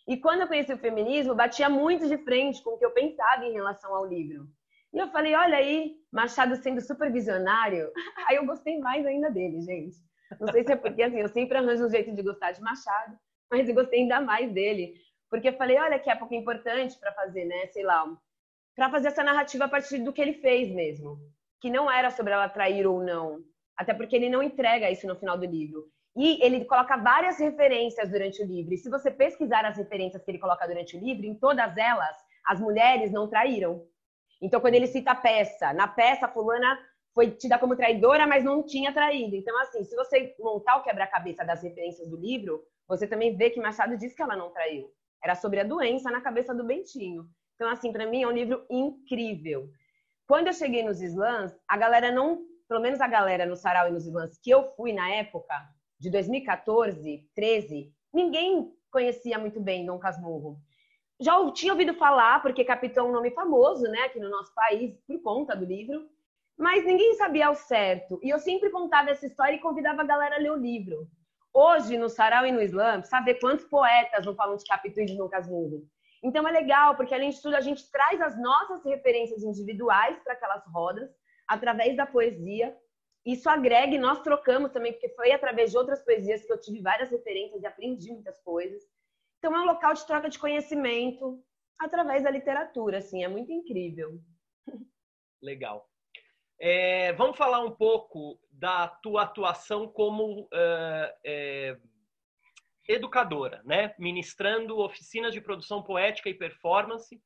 E quando eu conheci o feminismo, batia muito de frente com o que eu pensava em relação ao livro. E eu falei, olha aí, Machado sendo super visionário. <laughs> Aí eu gostei mais ainda dele, gente. Não sei se é porque assim, eu sempre arranjo um jeito de gostar de Machado, mas eu gostei ainda mais dele. Porque eu falei, olha que época importante para fazer, né? Sei lá, para fazer essa narrativa a partir do que ele fez mesmo. Que não era sobre ela trair ou não. Até porque ele não entrega isso no final do livro. E ele coloca várias referências durante o livro. E se você pesquisar as referências que ele coloca durante o livro, em todas elas, as mulheres não traíram. Então, quando ele cita a peça, na peça, fulana foi tida como traidora, mas não tinha traído. Então, assim, se você montar o quebra-cabeça das referências do livro, você também vê que Machado diz que ela não traiu. Era sobre a doença na cabeça do Bentinho. Então, assim, para mim é um livro incrível. Quando eu cheguei nos slams, a galera não, pelo menos a galera no Sarau e nos slams que eu fui na época, de 2014, 13, ninguém conhecia muito bem Dom Casmurro. Já tinha ouvido falar, porque Capitão é um nome famoso, né, aqui no nosso país, por conta do livro, mas ninguém sabia ao certo. E eu sempre contava essa história e convidava a galera a ler o livro. Hoje, no Sarau e no Islã, sabe quantos poetas não falam de Capitão e de Dom Casmurro? Então é legal, porque além de tudo, a gente traz as nossas referências individuais para aquelas rodas, através da poesia, isso agrega e nós trocamos também, porque foi através de outras poesias que eu tive várias referências e aprendi muitas coisas. Então é um local de troca de conhecimento através da literatura, assim, é muito incrível. Legal. É, vamos falar um pouco da tua atuação como uh, é, educadora, né? Ministrando oficinas de produção poética e performance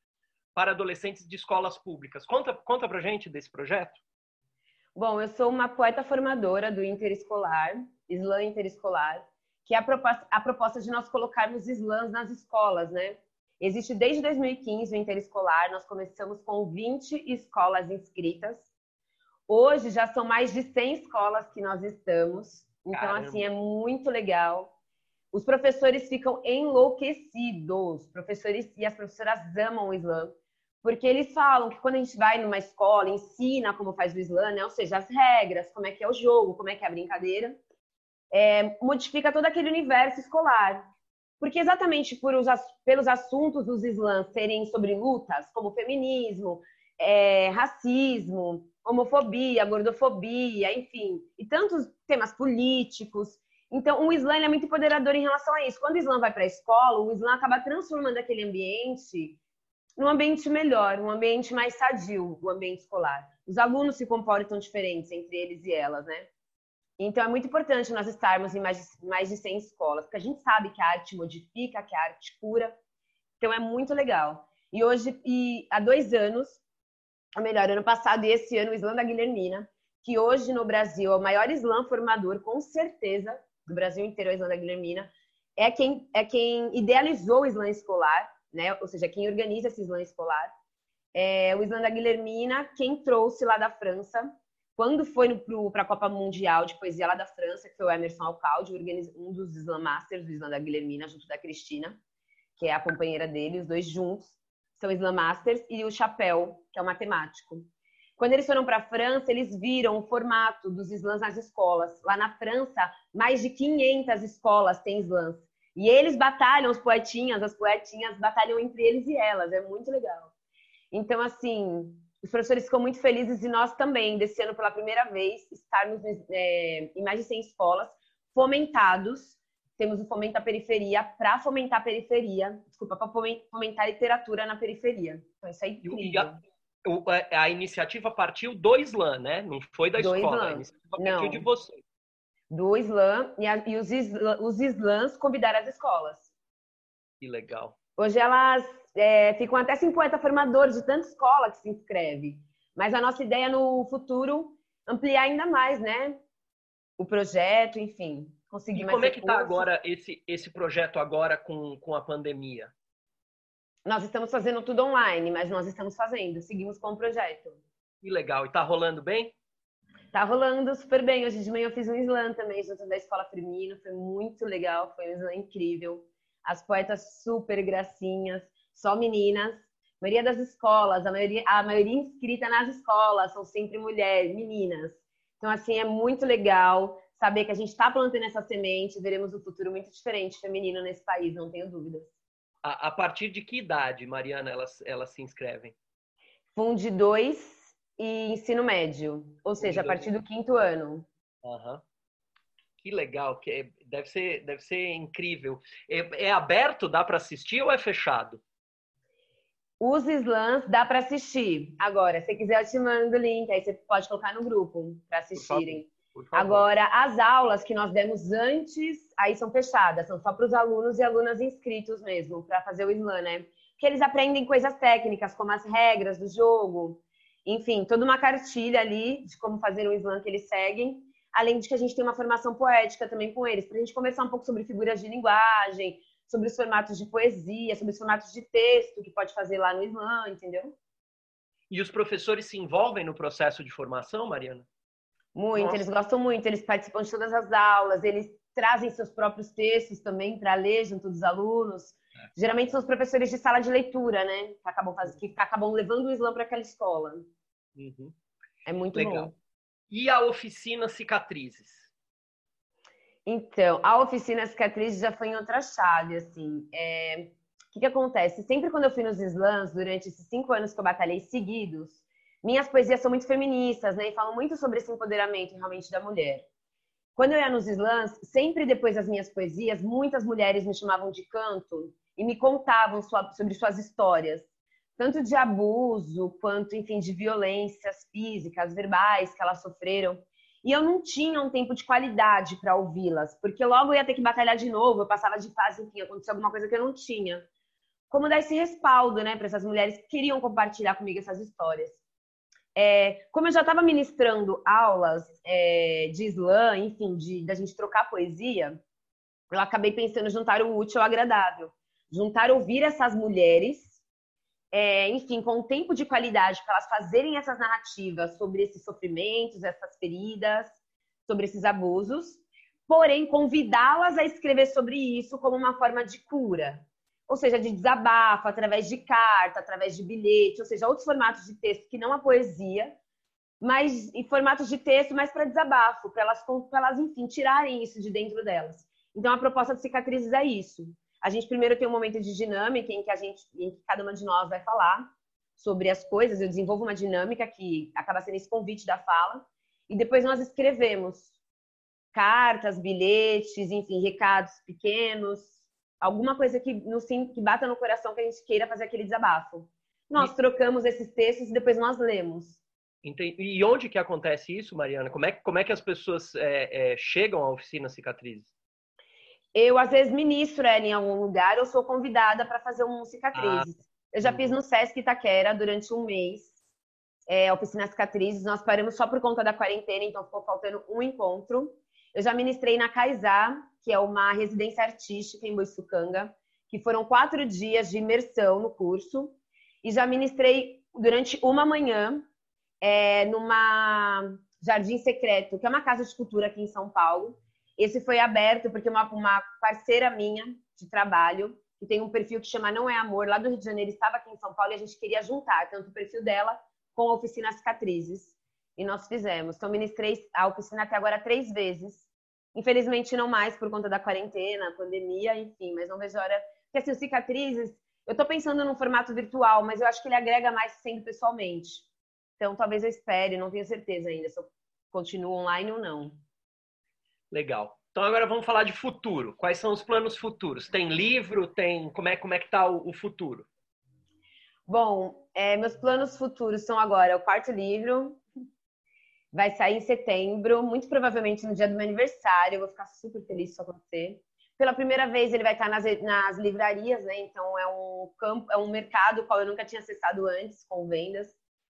para adolescentes de escolas públicas. Conta, conta pra gente desse projeto. Bom, eu sou uma poeta formadora do Interescolar, Islã Interescolar, que é a proposta, a proposta de nós colocarmos slams nas escolas, né? Existe desde 2015 o Interescolar, nós começamos com 20 escolas inscritas. Hoje já são mais de 100 escolas que nós estamos. Então, Caramba. assim, é muito legal. Os professores ficam enlouquecidos. Professores e as professoras amam o Islã. Porque eles falam que quando a gente vai numa escola, ensina como faz o Islã, né? ou seja, as regras, como é que é o jogo, como é que é a brincadeira, é, modifica todo aquele universo escolar. Porque exatamente por os, pelos assuntos dos Islãs serem sobre lutas, como feminismo, é, racismo, homofobia, gordofobia, enfim, e tantos temas políticos. Então, o Islã é muito empoderador em relação a isso. Quando o Islã vai para a escola, o Islã acaba transformando aquele ambiente num ambiente melhor, um ambiente mais sadio, o ambiente escolar. Os alunos se comportam diferentes entre eles e elas, né? Então é muito importante nós estarmos em mais de, mais de 100 escolas, porque a gente sabe que a arte modifica, que a arte cura. Então é muito legal. E hoje, e há dois anos, ou melhor, ano passado e esse ano, o Islã da Guilhermina, que hoje no Brasil é o maior Islã formador, com certeza, do Brasil inteiro, o Islã da Guilhermina, é quem, é quem idealizou o Islã escolar né? Ou seja, quem organiza esse slam escolar. É, o slam da Guilhermina, quem trouxe lá da França, quando foi para a Copa Mundial de Poesia lá da França, que foi o Emerson Alcalde, um dos slam masters do slam da Guilhermina, junto da Cristina, que é a companheira dele, os dois juntos são slam masters, e o Chapéu, que é o matemático. Quando eles foram para a França, eles viram o formato dos slams nas escolas. Lá na França, mais de 500 escolas têm slams. E eles batalham, os poetinhas, as poetinhas batalham entre eles e elas, é muito legal. Então, assim, os professores ficam muito felizes e nós também, desse ano pela primeira vez, estarmos é, em mais de 100 escolas, fomentados. Temos o Fomenta a Periferia para fomentar a periferia, desculpa, para fomentar a literatura na periferia. Então, isso é incrível. E a, a, iniciativa partiu do Islã, né? Não foi da do escola. Islã. A iniciativa partiu Não. de você do Islã e, a, e os, isla, os Islãs convidaram as escolas. Que legal. Hoje elas é, ficam até 50 formadores de tanta escola que se inscreve. Mas a nossa ideia no futuro ampliar ainda mais, né? O projeto, enfim, conseguir e mais como é que está agora esse, esse projeto agora com, com a pandemia? Nós estamos fazendo tudo online, mas nós estamos fazendo, seguimos com o projeto. Que legal. E tá rolando bem? Tá rolando super bem. Hoje de manhã eu fiz um slam também, junto da Escola Firmino. Foi muito legal, foi um slam incrível. As poetas super gracinhas, só meninas. A maioria das escolas, a maioria, a maioria inscrita nas escolas são sempre mulheres, meninas. Então, assim, é muito legal saber que a gente está plantando essa semente, veremos um futuro muito diferente feminino nesse país, não tenho dúvidas. A, a partir de que idade, Mariana, elas, elas se inscrevem? Fundo 2 e ensino médio, ou seja, a partir do quinto ano. Uhum. Que legal, que é, deve ser, deve ser incrível. É, é aberto, dá para assistir ou é fechado? Os slams dá para assistir. Agora, se quiser, eu te mando o link, aí você pode colocar no grupo para assistirem. Agora, as aulas que nós demos antes, aí são fechadas, são só para os alunos e alunas inscritos mesmo, para fazer o slam, né? Que eles aprendem coisas técnicas, como as regras do jogo, enfim, toda uma cartilha ali de como fazer o slam que eles seguem, além de que a gente tem uma formação poética também com eles, para a gente conversar um pouco sobre figuras de linguagem, sobre os formatos de poesia, sobre os formatos de texto que pode fazer lá no slam, entendeu? E os professores se envolvem no processo de formação, Mariana? Muito, Nossa. eles gostam muito, eles participam de todas as aulas, eles trazem seus próprios textos também para ler junto dos alunos. Geralmente são os professores de sala de leitura, né? Que acabam, faz... que acabam levando o Islã para aquela escola. Uhum. É muito Legal. bom. E a oficina Cicatrizes? Então, a oficina Cicatrizes já foi em outra chave, assim. É... O que, que acontece? Sempre quando eu fui nos slams, durante esses cinco anos que eu batalhei seguidos, minhas poesias são muito feministas, né? E falam muito sobre esse empoderamento realmente da mulher. Quando eu ia nos slams, sempre depois das minhas poesias, muitas mulheres me chamavam de canto e me contavam sobre suas histórias, tanto de abuso quanto, enfim, de violências físicas, verbais que elas sofreram. E eu não tinha um tempo de qualidade para ouvi-las, porque logo eu ia ter que batalhar de novo, eu passava de fase, enfim, acontecia alguma coisa que eu não tinha. Como dar esse respaldo, né, para essas mulheres que queriam compartilhar comigo essas histórias. É, como eu já estava ministrando aulas é, de slam, enfim, de da gente trocar poesia, eu acabei pensando juntar o útil ao agradável. Juntar ouvir essas mulheres, é, enfim, com um tempo de qualidade para elas fazerem essas narrativas sobre esses sofrimentos, essas feridas, sobre esses abusos, porém convidá-las a escrever sobre isso como uma forma de cura, ou seja, de desabafo, através de carta, através de bilhete, ou seja, outros formatos de texto que não a poesia, mas em formatos de texto, mas para desabafo, para elas, elas, enfim, tirarem isso de dentro delas. Então, a proposta de cicatrizes é isso. A gente primeiro tem um momento de dinâmica em que a gente, em que cada uma de nós vai falar sobre as coisas. Eu desenvolvo uma dinâmica que acaba sendo esse convite da fala e depois nós escrevemos cartas, bilhetes, enfim, recados pequenos, alguma coisa que nos que bata no coração que a gente queira fazer aquele desabafo. Nós e... trocamos esses textos e depois nós lemos. E onde que acontece isso, Mariana? Como é, como é que as pessoas é, é, chegam à oficina Cicatrizes? Eu, às vezes, ministro ela em algum lugar, eu sou convidada para fazer um cicatrizes. Ah. Eu já fiz no Sesc Itaquera durante um mês, é, oficina cicatrizes. Nós paramos só por conta da quarentena, então ficou faltando um encontro. Eu já ministrei na Kaizá, que é uma residência artística em Boiçucanga, que foram quatro dias de imersão no curso. E já ministrei durante uma manhã é, numa Jardim Secreto, que é uma casa de cultura aqui em São Paulo, esse foi aberto porque uma, uma parceira minha de trabalho, que tem um perfil que chama Não é Amor, lá do Rio de Janeiro, estava aqui em São Paulo e a gente queria juntar tanto o perfil dela com a oficina Cicatrizes. E nós fizemos. Então, ministrei a oficina até agora três vezes. Infelizmente, não mais por conta da quarentena, pandemia, enfim, mas não vejo hora. Porque, assim, Cicatrizes, eu estou pensando num formato virtual, mas eu acho que ele agrega mais sendo pessoalmente. Então, talvez eu espere, não tenho certeza ainda se eu continuo online ou não. Legal. Então agora vamos falar de futuro. Quais são os planos futuros? Tem livro? Tem como é como é que está o, o, futuro? Bom, é, meus planos futuros são agora o quarto livro. Vai sair em setembro, muito provavelmente no dia do meu aniversário. Eu vou ficar super feliz se isso acontecer. Pela primeira vez ele vai estar nas, nas livrarias, né? Então é um campo, é um mercado qual eu nunca tinha acessado antes com vendas.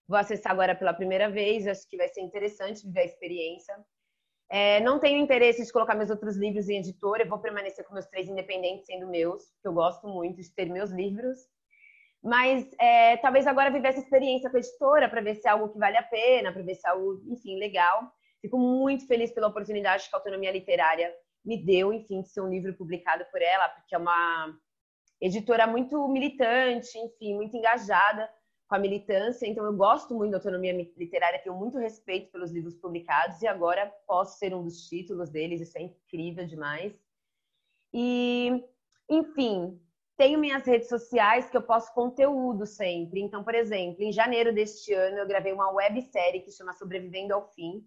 Vou acessar agora pela primeira vez. Acho que vai ser interessante viver a experiência. É, não tenho interesse de colocar meus outros livros em editora, eu vou permanecer com meus três independentes sendo meus, que eu gosto muito de ter meus livros. Mas é, talvez agora viver essa experiência com a editora para ver se é algo que vale a pena, para ver se é algo, enfim, legal. Fico muito feliz pela oportunidade que a Autonomia Literária me deu, enfim, de ser um livro publicado por ela, porque é uma editora muito militante, enfim, muito engajada com a militância. Então, eu gosto muito da autonomia literária, tenho muito respeito pelos livros publicados e agora posso ser um dos títulos deles, isso é incrível demais. E, enfim, tenho minhas redes sociais que eu posto conteúdo sempre. Então, por exemplo, em janeiro deste ano eu gravei uma websérie que chama Sobrevivendo ao Fim,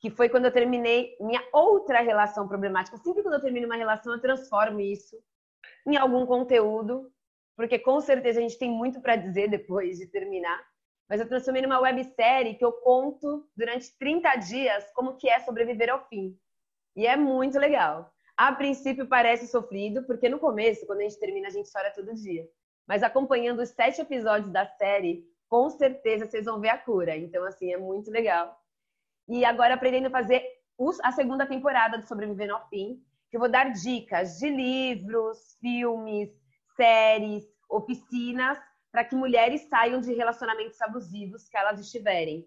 que foi quando eu terminei minha outra relação problemática. Sempre quando eu termino uma relação, eu transformo isso em algum conteúdo, porque com certeza a gente tem muito para dizer depois de terminar. Mas eu transformei numa websérie que eu conto durante 30 dias como que é sobreviver ao fim. E é muito legal. A princípio parece sofrido, porque no começo, quando a gente termina, a gente chora todo dia. Mas acompanhando os sete episódios da série, com certeza vocês vão ver a cura. Então, assim, é muito legal. E agora aprendendo a fazer a segunda temporada do Sobrevivendo ao Fim, que eu vou dar dicas de livros, filmes, séries, oficinas, para que mulheres saiam de relacionamentos abusivos que elas estiverem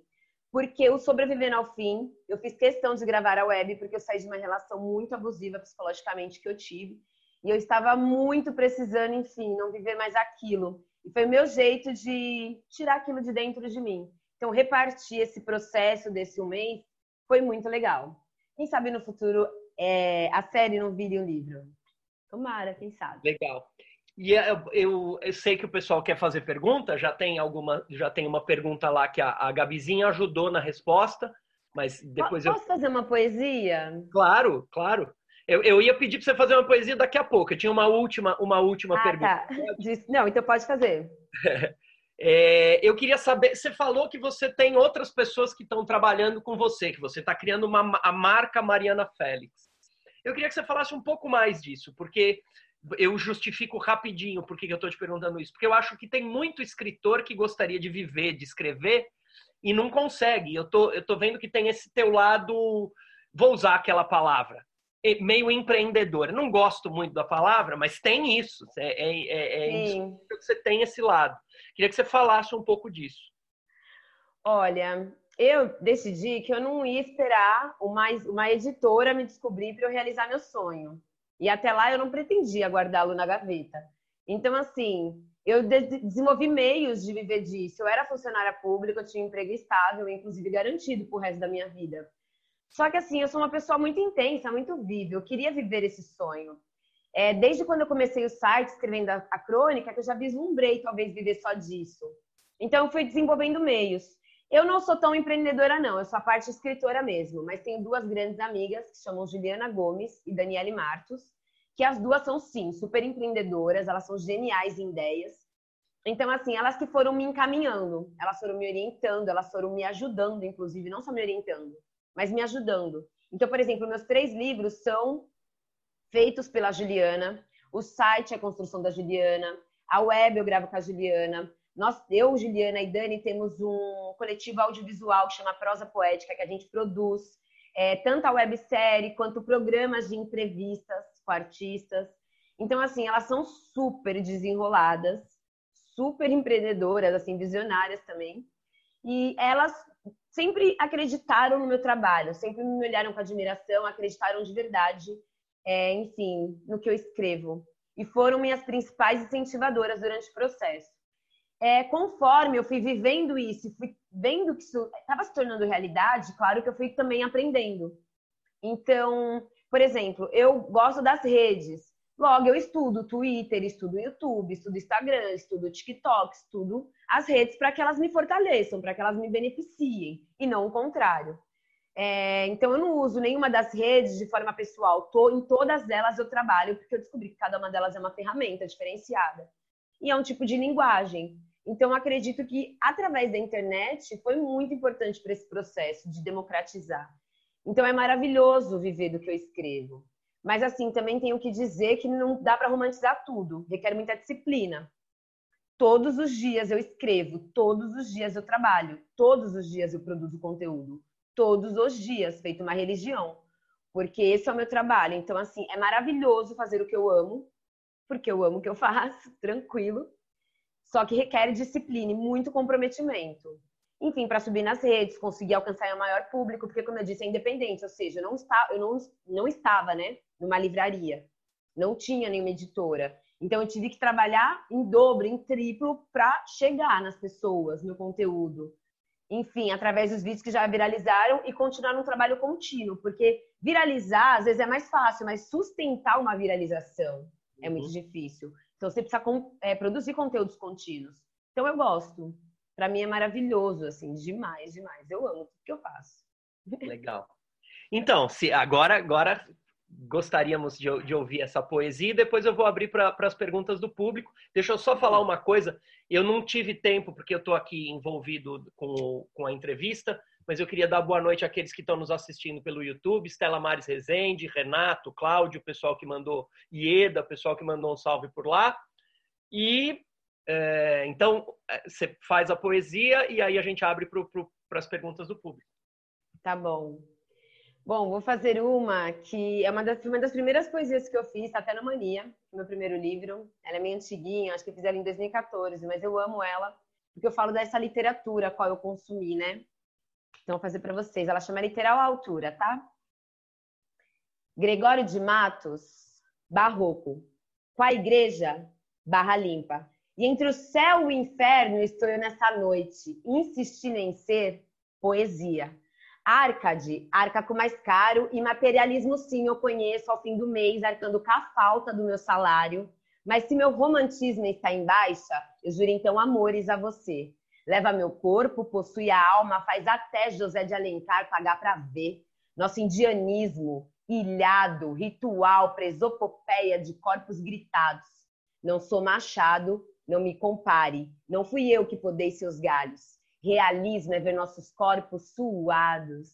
porque o Sobrevivendo ao Fim, eu fiz questão de gravar a web, porque eu saí de uma relação muito abusiva psicologicamente que eu tive. E eu estava muito precisando, enfim, não viver mais aquilo. E foi o meu jeito de tirar aquilo de dentro de mim. Então, repartir esse processo desse um mês foi muito legal. Quem sabe no futuro é, a série não vire um livro? Tomara, quem sabe. Legal. E é, eu, eu, eu, sei que o pessoal quer fazer pergunta, já tem alguma, já tem uma pergunta lá que a, a Gabizinha ajudou na resposta, mas depois Posso eu. Posso fazer uma poesia? Claro, claro. Eu, eu ia pedir para você fazer uma poesia daqui a pouco. Eu tinha uma última, uma última ah, pergunta. Tá. Não, então pode fazer. <laughs> É, eu queria saber, você falou que você tem outras pessoas que estão trabalhando com você, que você está criando uma, a marca Mariana Félix. Eu queria que você falasse um pouco mais disso, porque eu justifico rapidinho por que eu estou te perguntando isso. Porque eu acho que tem muito escritor que gostaria de viver, de escrever, e não consegue. Eu tô, eu tô vendo que tem esse teu lado, vou usar aquela palavra, meio empreendedor. Não gosto muito da palavra, mas tem isso. É, é, é, é que você tem esse lado. Queria que você falasse um pouco disso. Olha, eu decidi que eu não ia esperar uma, uma editora me descobrir para eu realizar meu sonho. E até lá eu não pretendia guardá-lo na gaveta. Então, assim, eu de desenvolvi meios de viver disso. Eu era funcionária pública, eu tinha um emprego estável, inclusive garantido pro resto da minha vida. Só que, assim, eu sou uma pessoa muito intensa, muito viva. Eu queria viver esse sonho. É, desde quando eu comecei o site, escrevendo a, a crônica, que eu já vislumbrei talvez viver só disso. Então, eu fui desenvolvendo meios. Eu não sou tão empreendedora, não. Eu sou a parte escritora mesmo. Mas tenho duas grandes amigas que chamam Juliana Gomes e Daniele Martos, que as duas são, sim, super empreendedoras. Elas são geniais em ideias. Então, assim, elas que foram me encaminhando, elas foram me orientando, elas foram me ajudando, inclusive, não só me orientando, mas me ajudando. Então, por exemplo, meus três livros são feitos pela Juliana. O site é a construção da Juliana. A web eu gravo com a Juliana. Nós, eu, Juliana e Dani, temos um coletivo audiovisual que chama Prosa Poética, que a gente produz é, tanto a websérie quanto programas de entrevistas com artistas. Então, assim, elas são super desenroladas, super empreendedoras, assim, visionárias também. E elas sempre acreditaram no meu trabalho, sempre me olharam com admiração, acreditaram de verdade, é, enfim, no que eu escrevo. E foram minhas principais incentivadoras durante o processo é, conforme eu fui vivendo isso, fui vendo que isso estava se tornando realidade, claro que eu fui também aprendendo. Então, por exemplo, eu gosto das redes. Logo, eu estudo Twitter, estudo YouTube, estudo Instagram, estudo TikTok, estudo as redes para que elas me fortaleçam, para que elas me beneficiem, e não o contrário. É, então, eu não uso nenhuma das redes de forma pessoal. Tô, em todas elas eu trabalho, porque eu descobri que cada uma delas é uma ferramenta diferenciada. E é um tipo de linguagem. Então, acredito que através da internet foi muito importante para esse processo de democratizar. Então, é maravilhoso viver do que eu escrevo. Mas, assim, também tenho que dizer que não dá para romantizar tudo, requer muita disciplina. Todos os dias eu escrevo, todos os dias eu trabalho, todos os dias eu produzo conteúdo, todos os dias, feito uma religião, porque esse é o meu trabalho. Então, assim, é maravilhoso fazer o que eu amo, porque eu amo o que eu <laughs> faço, tranquilo. Só que requer disciplina e muito comprometimento. Enfim, para subir nas redes, conseguir alcançar o maior público, porque, como eu disse, é independente, ou seja, eu não, está, eu não, não estava né, numa livraria, não tinha nenhuma editora. Então, eu tive que trabalhar em dobro, em triplo, para chegar nas pessoas, no conteúdo enfim, através dos vídeos que já viralizaram e continuar num trabalho contínuo, porque viralizar às vezes é mais fácil, mas sustentar uma viralização é muito uhum. difícil. Então você precisa é, produzir conteúdos contínuos. Então eu gosto. Para mim é maravilhoso, assim, demais, demais. Eu amo tudo que eu faço. <laughs> Legal. Então, se agora, agora gostaríamos de, de, ouvir essa poesia. Depois eu vou abrir para as perguntas do público. Deixa eu só falar uma coisa. Eu não tive tempo, porque eu estou aqui envolvido com, com a entrevista, mas eu queria dar boa noite àqueles que estão nos assistindo pelo YouTube. Estela Mares Rezende, Renato, Cláudio, o pessoal que mandou Ieda, o pessoal que mandou um salve por lá. E é, então é, você faz a poesia e aí a gente abre para as perguntas do público. Tá bom. Bom, vou fazer uma que é uma das, uma das primeiras poesias que eu fiz, tá até na Mania, meu primeiro livro. Ela é meio antiguinha, acho que eu fiz ela em 2014, mas eu amo ela, porque eu falo dessa literatura a qual eu consumi, né? Então, vou fazer para vocês. Ela chama Literal Altura, tá? Gregório de Matos, Barroco. Com a igreja, Barra Limpa. E entre o céu e o inferno estou eu nessa noite, insistindo em ser poesia Arcade, arca com mais caro e materialismo sim eu conheço ao fim do mês, arcando com a falta do meu salário. Mas se meu romantismo está em baixa, eu juro então amores a você. Leva meu corpo, possui a alma, faz até José de Alencar pagar para ver. Nosso indianismo, ilhado, ritual, presopopeia de corpos gritados. Não sou machado, não me compare. Não fui eu que podei seus galhos. Realismo é ver nossos corpos suados.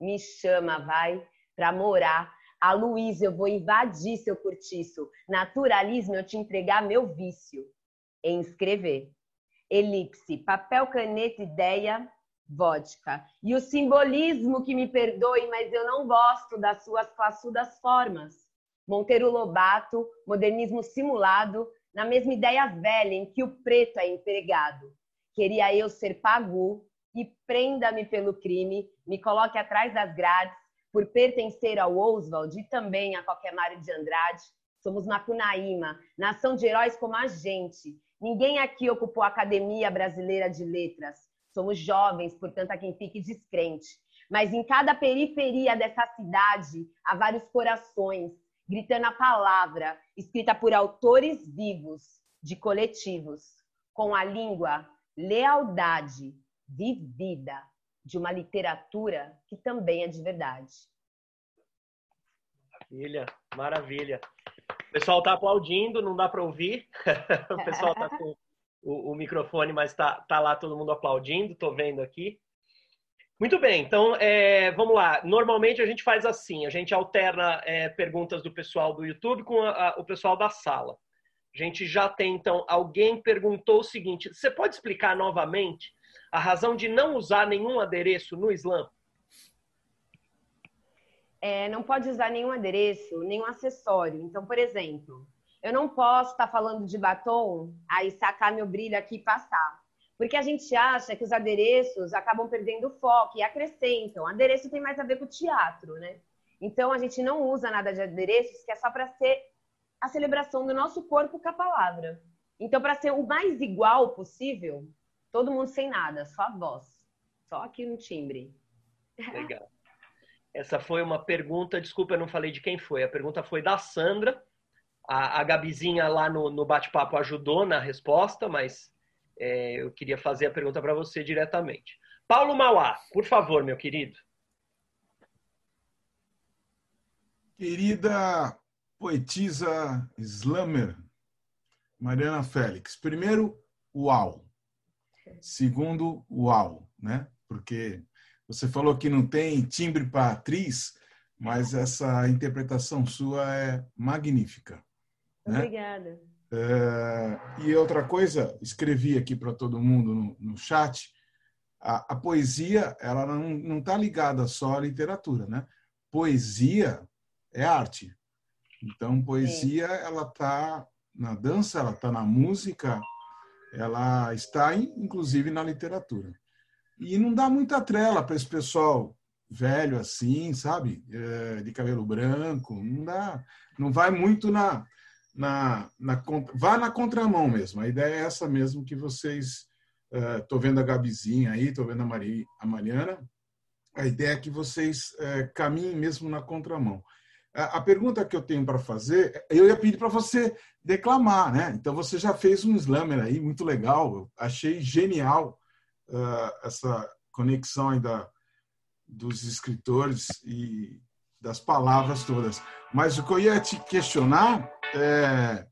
Me chama, vai, para morar. A Luísa, eu vou invadir seu cortiço. Naturalismo, eu te entregar meu vício. Em escrever. Elipse, papel, caneta, ideia, vodka. E o simbolismo que me perdoe, mas eu não gosto das suas classudas formas. Monteiro Lobato, modernismo simulado, na mesma ideia velha em que o preto é empregado. Queria eu ser pagu e prenda-me pelo crime, me coloque atrás das grades por pertencer ao Oswald e também a qualquer Mário de Andrade. Somos Macunaíma, nação de heróis como a gente. Ninguém aqui ocupou a Academia Brasileira de Letras. Somos jovens, portanto, a quem fique descrente. Mas em cada periferia dessa cidade há vários corações, gritando a palavra, escrita por autores vivos, de coletivos, com a língua lealdade vivida de uma literatura que também é de verdade. Maravilha, maravilha. O pessoal está aplaudindo, não dá para ouvir. <laughs> o pessoal está com o, o, microfone, mas está tá lá todo mundo aplaudindo, estou vendo aqui. Muito bem, então é, vamos lá. Normalmente a gente faz assim: a gente alterna é, perguntas do pessoal do YouTube com a, a, o pessoal da sala. A gente já tem, então, alguém perguntou o seguinte: você pode explicar novamente a razão de não usar nenhum adereço no Islã? É, não pode usar nenhum adereço, nenhum acessório. Então, por exemplo, eu não posso estar falando de batom, aí sacar meu brilho aqui e passar. Porque a gente acha que os adereços acabam perdendo foco e acrescentam. Adereço tem mais a ver com o teatro, né? Então a gente não usa nada de adereços que é só para ser a celebração do nosso corpo com a palavra. Então, para ser o mais igual possível, todo mundo sem nada, só a voz, só aqui no timbre. Legal. Essa foi uma pergunta, desculpa, eu não falei de quem foi. A pergunta foi da Sandra. A, a Gabizinha lá no, no bate-papo ajudou na resposta, mas é, eu queria fazer a pergunta para você diretamente. Paulo Mauá, por favor, meu querido. Querida poetisa slammer Mariana Félix. Primeiro, uau. Segundo, uau, né? Porque você falou que não tem timbre para atriz, mas essa interpretação sua é magnífica. Né? Obrigada. É, e outra coisa, escrevi aqui para todo mundo no, no chat, a, a, poesia ela não está ligada só à literatura, né? Poesia é arte. Então, poesia, Sim. ela está na dança, ela está na música, ela está, inclusive, na literatura. E não dá muita trela para esse pessoal velho assim, sabe? É, de cabelo branco. Não dá, não vai muito na, na, na vá na contramão mesmo. A ideia é essa mesmo que vocês. Estou uh, vendo a Gabizinha aí, estou vendo a, Mari, a Mariana. A ideia é que vocês uh, caminhem mesmo na contramão. A pergunta que eu tenho para fazer, eu ia pedir para você declamar, né? Então você já fez um slammer aí muito legal, eu achei genial uh, essa conexão ainda dos escritores e das palavras todas. Mas o que eu ia te questionar é,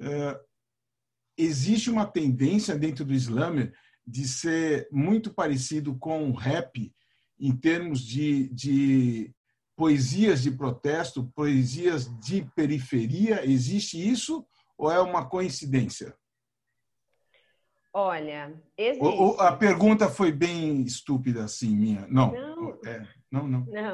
é existe uma tendência dentro do slammer de ser muito parecido com o rap em termos de, de poesias de protesto, poesias de periferia? Existe isso ou é uma coincidência? Olha, existe. Ou, a pergunta foi bem estúpida assim, minha. Não, não, é, não, não. Não,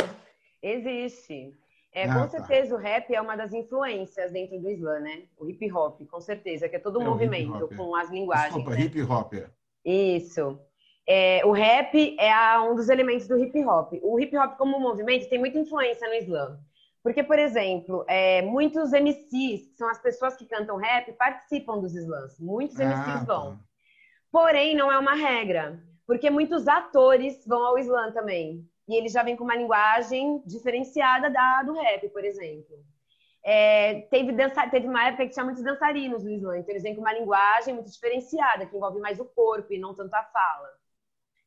existe. É, ah, com tá. certeza o rap é uma das influências dentro do Islã, né? O hip hop, com certeza, que é todo um é, movimento com as linguagens. Desculpa, né? hip hop. É. Isso. É, o rap é a, um dos elementos do hip hop. O hip hop, como movimento, tem muita influência no Islã. Porque, por exemplo, é, muitos MCs, que são as pessoas que cantam rap, participam dos Islãs. Muitos MCs ah, vão. Tá. Porém, não é uma regra. Porque muitos atores vão ao Islã também. E eles já vêm com uma linguagem diferenciada da do rap, por exemplo. É, teve, dança, teve uma época que tinha muitos dançarinos no Islã, então eles vêm com uma linguagem muito diferenciada, que envolve mais o corpo e não tanto a fala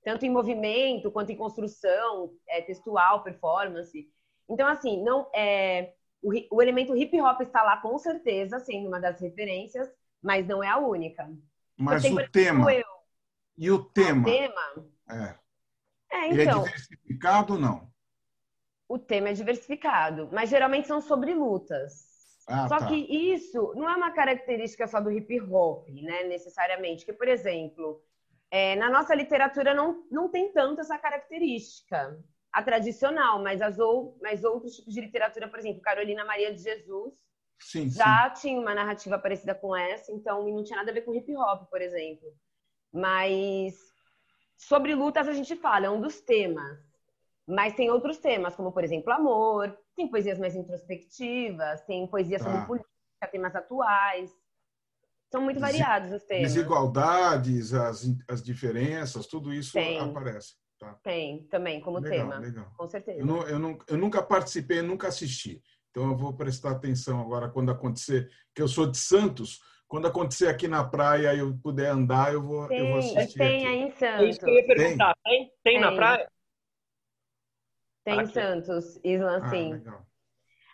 tanto em movimento quanto em construção, é, textual, performance. Então, assim, não é, o, o, elemento hip hop está lá com certeza, sendo uma das referências, mas não é a única. Mas o tema. Eu. E o tema? O tema. É. É, Ele é então. é diversificado ou não? O tema é diversificado, mas geralmente são sobre lutas. Ah, só tá. que isso não é uma característica só do hip hop, né, necessariamente. Que, por exemplo, é, na nossa literatura não, não tem tanto essa característica, a tradicional, mas, as ou, mas outros tipos de literatura, por exemplo, Carolina Maria de Jesus, sim, já sim. tinha uma narrativa parecida com essa, então não tinha nada a ver com hip hop, por exemplo. Mas sobre lutas a gente fala, é um dos temas. Mas tem outros temas, como, por exemplo, amor, tem poesias mais introspectivas, tem poesia sobre ah. política, temas atuais. São muito variados os temas. Desigualdades, as, as diferenças, tudo isso Tem. aparece. Tá? Tem, também, como legal, tema. Legal. Com certeza. Eu, não, eu, não, eu nunca participei, nunca assisti. Então eu vou prestar atenção agora quando acontecer, que eu sou de Santos, quando acontecer aqui na praia e eu puder andar, eu vou, tem, eu vou assistir. Tem aqui. aí em Santos. É isso que eu ia perguntar. Tem, tem, tem na praia? Tem em Santos, Isla, ah, sim. Legal.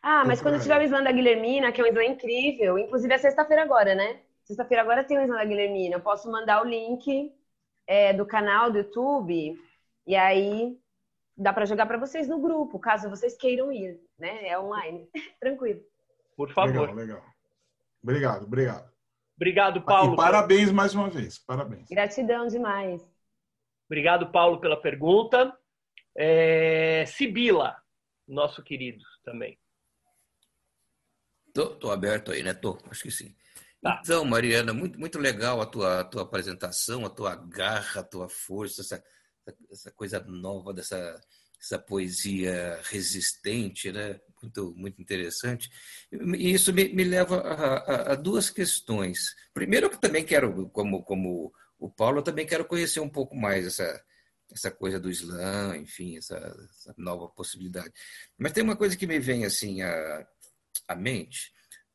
Ah, mas quando tiver o Islã da Guilhermina, que é um Islã incrível, inclusive é sexta-feira agora, né? Sexta-feira agora tem o Islã da Guilhermina. Eu posso mandar o link é, do canal do YouTube e aí dá para jogar para vocês no grupo, caso vocês queiram ir, né? É online. <laughs> Tranquilo. Por favor. Legal, legal. Obrigado, obrigado. Obrigado, Paulo. E parabéns mais uma vez. Parabéns. Gratidão demais. Obrigado, Paulo, pela pergunta. É... Sibila, nosso querido também. Tô, tô aberto aí, né? Tô, acho que sim. Tá. Então, Mariana, muito, muito legal a tua, a tua apresentação, a tua garra, a tua força, essa, essa coisa nova dessa essa poesia resistente, né? Muito, muito interessante. E isso me, me leva a, a, a, duas questões. Primeiro, eu também quero, como, como o Paulo, eu também quero conhecer um pouco mais essa, essa coisa do Islã, enfim, essa, essa nova possibilidade. Mas tem uma coisa que me vem assim à, à mente,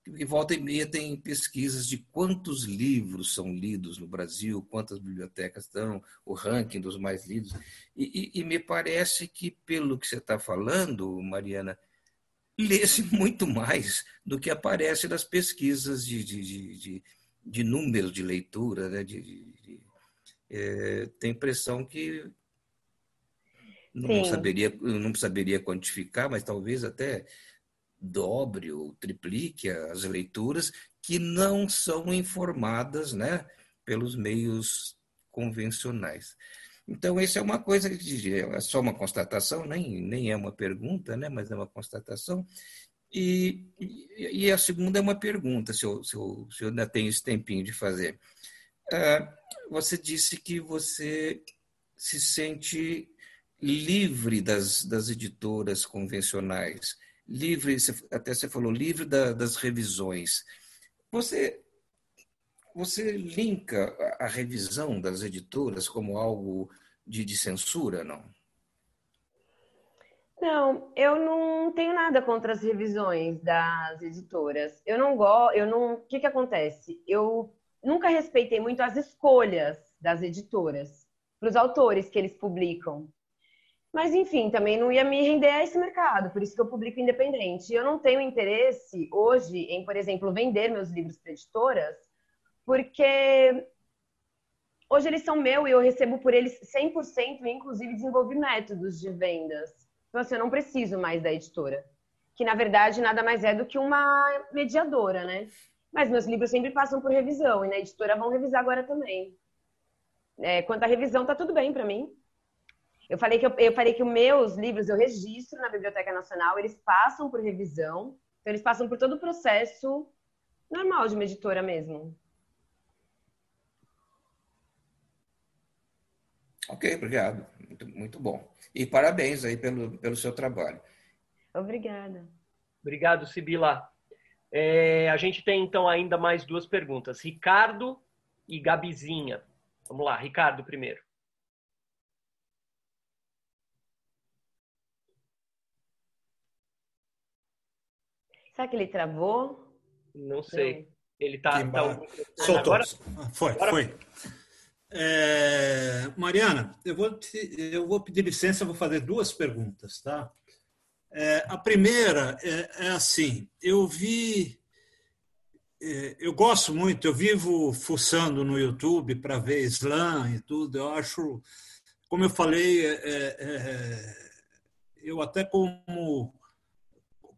e volta e meia tem pesquisas de quantos livros são lidos no Brasil, quantas bibliotecas estão, o ranking dos mais lidos. E, e, e me parece que, pelo que você está falando, Mariana, lê-se <laughs> muito mais do que aparece nas pesquisas de, de, de, de, de números de leitura. Né? De, de, é, tem impressão que não saberia, não saberia quantificar, mas talvez até dobre ou triplique as leituras que não são informadas né, pelos meios convencionais. Então, essa é uma coisa que é só uma constatação, nem, nem é uma pergunta, né, mas é uma constatação. E, e, a segunda é uma pergunta, se eu, se, eu, se eu ainda tenho esse tempinho de fazer. é, você disse que você se sente livre das, das editoras convencionais, livre, até você falou, livre da, das revisões. Você, você linka a revisão das editoras como algo de, de censura, não? Não, eu não tenho nada contra as revisões das editoras. Eu não gosto, eu não. O que, que acontece? Eu nunca respeitei muito as escolhas das editoras para os autores que eles publicam. Mas, enfim, também não ia me render a esse mercado, por isso que eu publico independente. Eu não tenho interesse hoje em, por exemplo, vender meus livros para editoras, porque hoje eles são meus e eu recebo por eles 100% e, inclusive, desenvolvi métodos de vendas. Então, assim, eu não preciso mais da editora, que, na verdade, nada mais é do que uma mediadora, né? Mas meus livros sempre passam por revisão e na editora vão revisar agora também. É, quanto à revisão, tá tudo bem para mim. Eu falei que eu, eu falei que os meus livros eu registro na Biblioteca Nacional, eles passam por revisão, então eles passam por todo o processo normal de uma editora mesmo. Ok, obrigado. Muito, muito bom. E parabéns aí pelo, pelo seu trabalho. Obrigada. Obrigado, Sibila. É, a gente tem então ainda mais duas perguntas. Ricardo e Gabizinha. Vamos lá, Ricardo primeiro. Será que ele travou? Não sei. Não. Ele tá. tá... Soltou. Agora... Foi, Agora... foi. É, Mariana, eu vou, te, eu vou pedir licença, vou fazer duas perguntas, tá? É, a primeira é, é, assim: eu vi, é, eu gosto muito, eu vivo fuçando no YouTube para ver slam e tudo. Eu acho, como eu falei, é, é, eu até como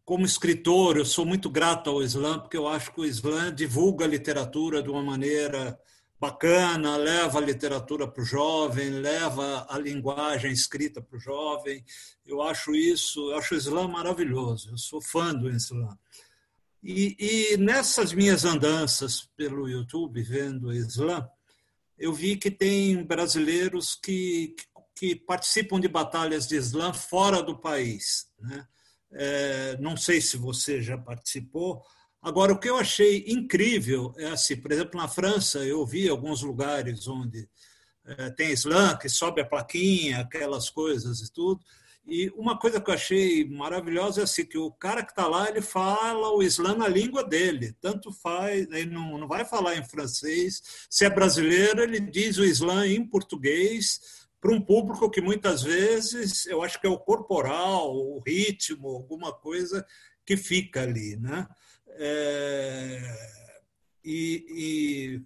como escritor, eu sou muito grato ao Islã, porque eu acho que o Islã divulga a literatura de uma maneira bacana, leva a literatura para o jovem, leva a linguagem escrita para o jovem. Eu acho isso, eu acho o Islã maravilhoso, eu sou fã do Islã. E, e nessas minhas andanças pelo YouTube, vendo o Islã, eu vi que tem brasileiros que, que participam de batalhas de Islã fora do país. Né? É, não sei se você já participou. Agora, o que eu achei incrível é assim, por exemplo, na França, eu vi alguns lugares onde é, tem Islã, que sobe a plaquinha, aquelas coisas e tudo. E uma coisa que eu achei maravilhosa é assim, que o cara que está lá, ele fala o Islã na língua dele. Tanto faz, ele não, não vai falar em francês. Se é brasileiro, ele diz o Islã em português para um público que muitas vezes eu acho que é o corporal, o ritmo, alguma coisa que fica ali, né? É, e, e,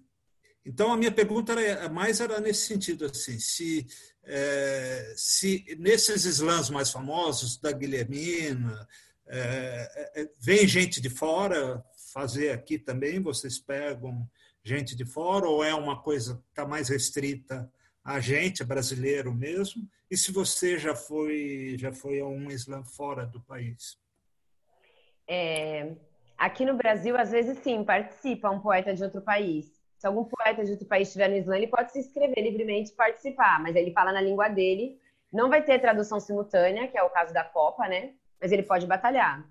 então a minha pergunta era, mais era nesse sentido assim, se é, se nesses slams mais famosos da Guilhermina é, é, vem gente de fora fazer aqui também, vocês pegam gente de fora ou é uma coisa que está mais restrita a gente, brasileiro mesmo, e se você já foi, já foi a um slam fora do país? É, aqui no Brasil, às vezes sim, participa um poeta de outro país. Se algum poeta de outro país estiver no slam, ele pode se inscrever livremente e participar, mas ele fala na língua dele. Não vai ter tradução simultânea, que é o caso da Copa, né? Mas ele pode batalhar.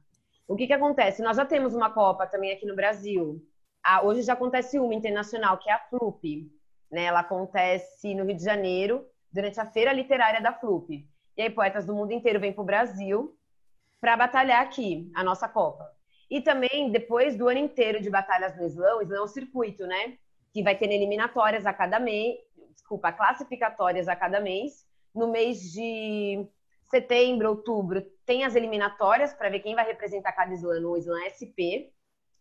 O que, que acontece? Nós já temos uma Copa também aqui no Brasil. Ah, hoje já acontece uma internacional, que é a FLUP, né? Ela acontece no Rio de Janeiro, durante a Feira Literária da FLUP. E aí poetas do mundo inteiro vêm para o Brasil para batalhar aqui, a nossa Copa. E também, depois do ano inteiro de batalhas no Islã, o Islã é um circuito, né? Que vai ter eliminatórias a cada mês, desculpa, classificatórias a cada mês. No mês de setembro, outubro, tem as eliminatórias para ver quem vai representar cada Islã no Islã SP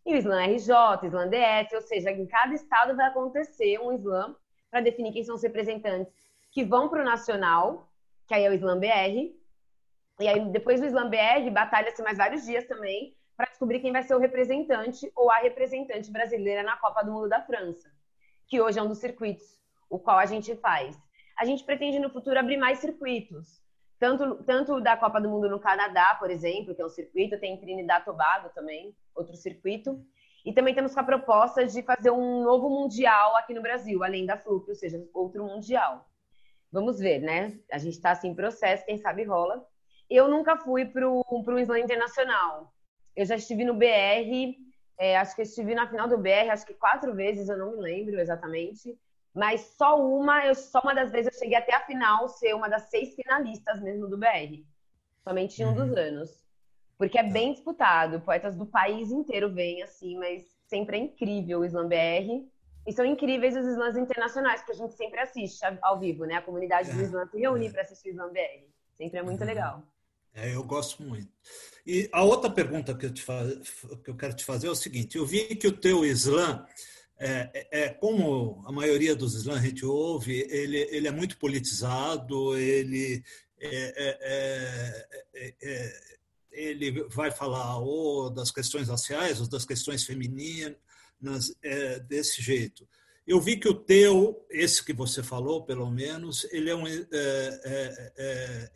e o Islã RJ, Islã DF, ou seja, em cada estado vai acontecer um Islã para definir quem são os representantes que vão para o nacional, que aí é o Islã BR. E aí, depois do Islã BR, batalha-se mais vários dias também para descobrir quem vai ser o representante ou a representante brasileira na Copa do Mundo da França, que hoje é um dos circuitos, o qual a gente faz. A gente pretende no futuro abrir mais circuitos, tanto, tanto da Copa do Mundo no Canadá, por exemplo, que é um circuito, tem em Trinidad e Tobago também, outro circuito. E também temos com a proposta de fazer um novo mundial aqui no Brasil, além da FLUP, ou seja, outro mundial. Vamos ver, né? A gente está assim em processo, quem sabe rola. Eu nunca fui para o slam internacional. Eu já estive no BR, é, acho que estive na final do BR, acho que quatro vezes, eu não me lembro exatamente. Mas só uma, eu, só uma das vezes eu cheguei até a final, ser uma das seis finalistas mesmo do BR. Somente em um uhum. dos anos. Porque é bem disputado. Poetas do país inteiro vêm, assim, mas sempre é incrível o Slam BR. E são incríveis os slams internacionais, que a gente sempre assiste ao vivo, né? A comunidade do é, slam se reúne é. para assistir o Slam BR. Sempre é muito uhum. legal. É, eu gosto muito. E a outra pergunta que eu, te faz, que eu quero te fazer é o seguinte: eu vi que o teu slam, é, é, é, como a maioria dos slams a gente ouve, ele, ele é muito politizado, ele, é, é ele vai falar ou das questões raciais ou das questões femininas, desse jeito. Eu vi que o teu, esse que você falou, pelo menos, ele, é um,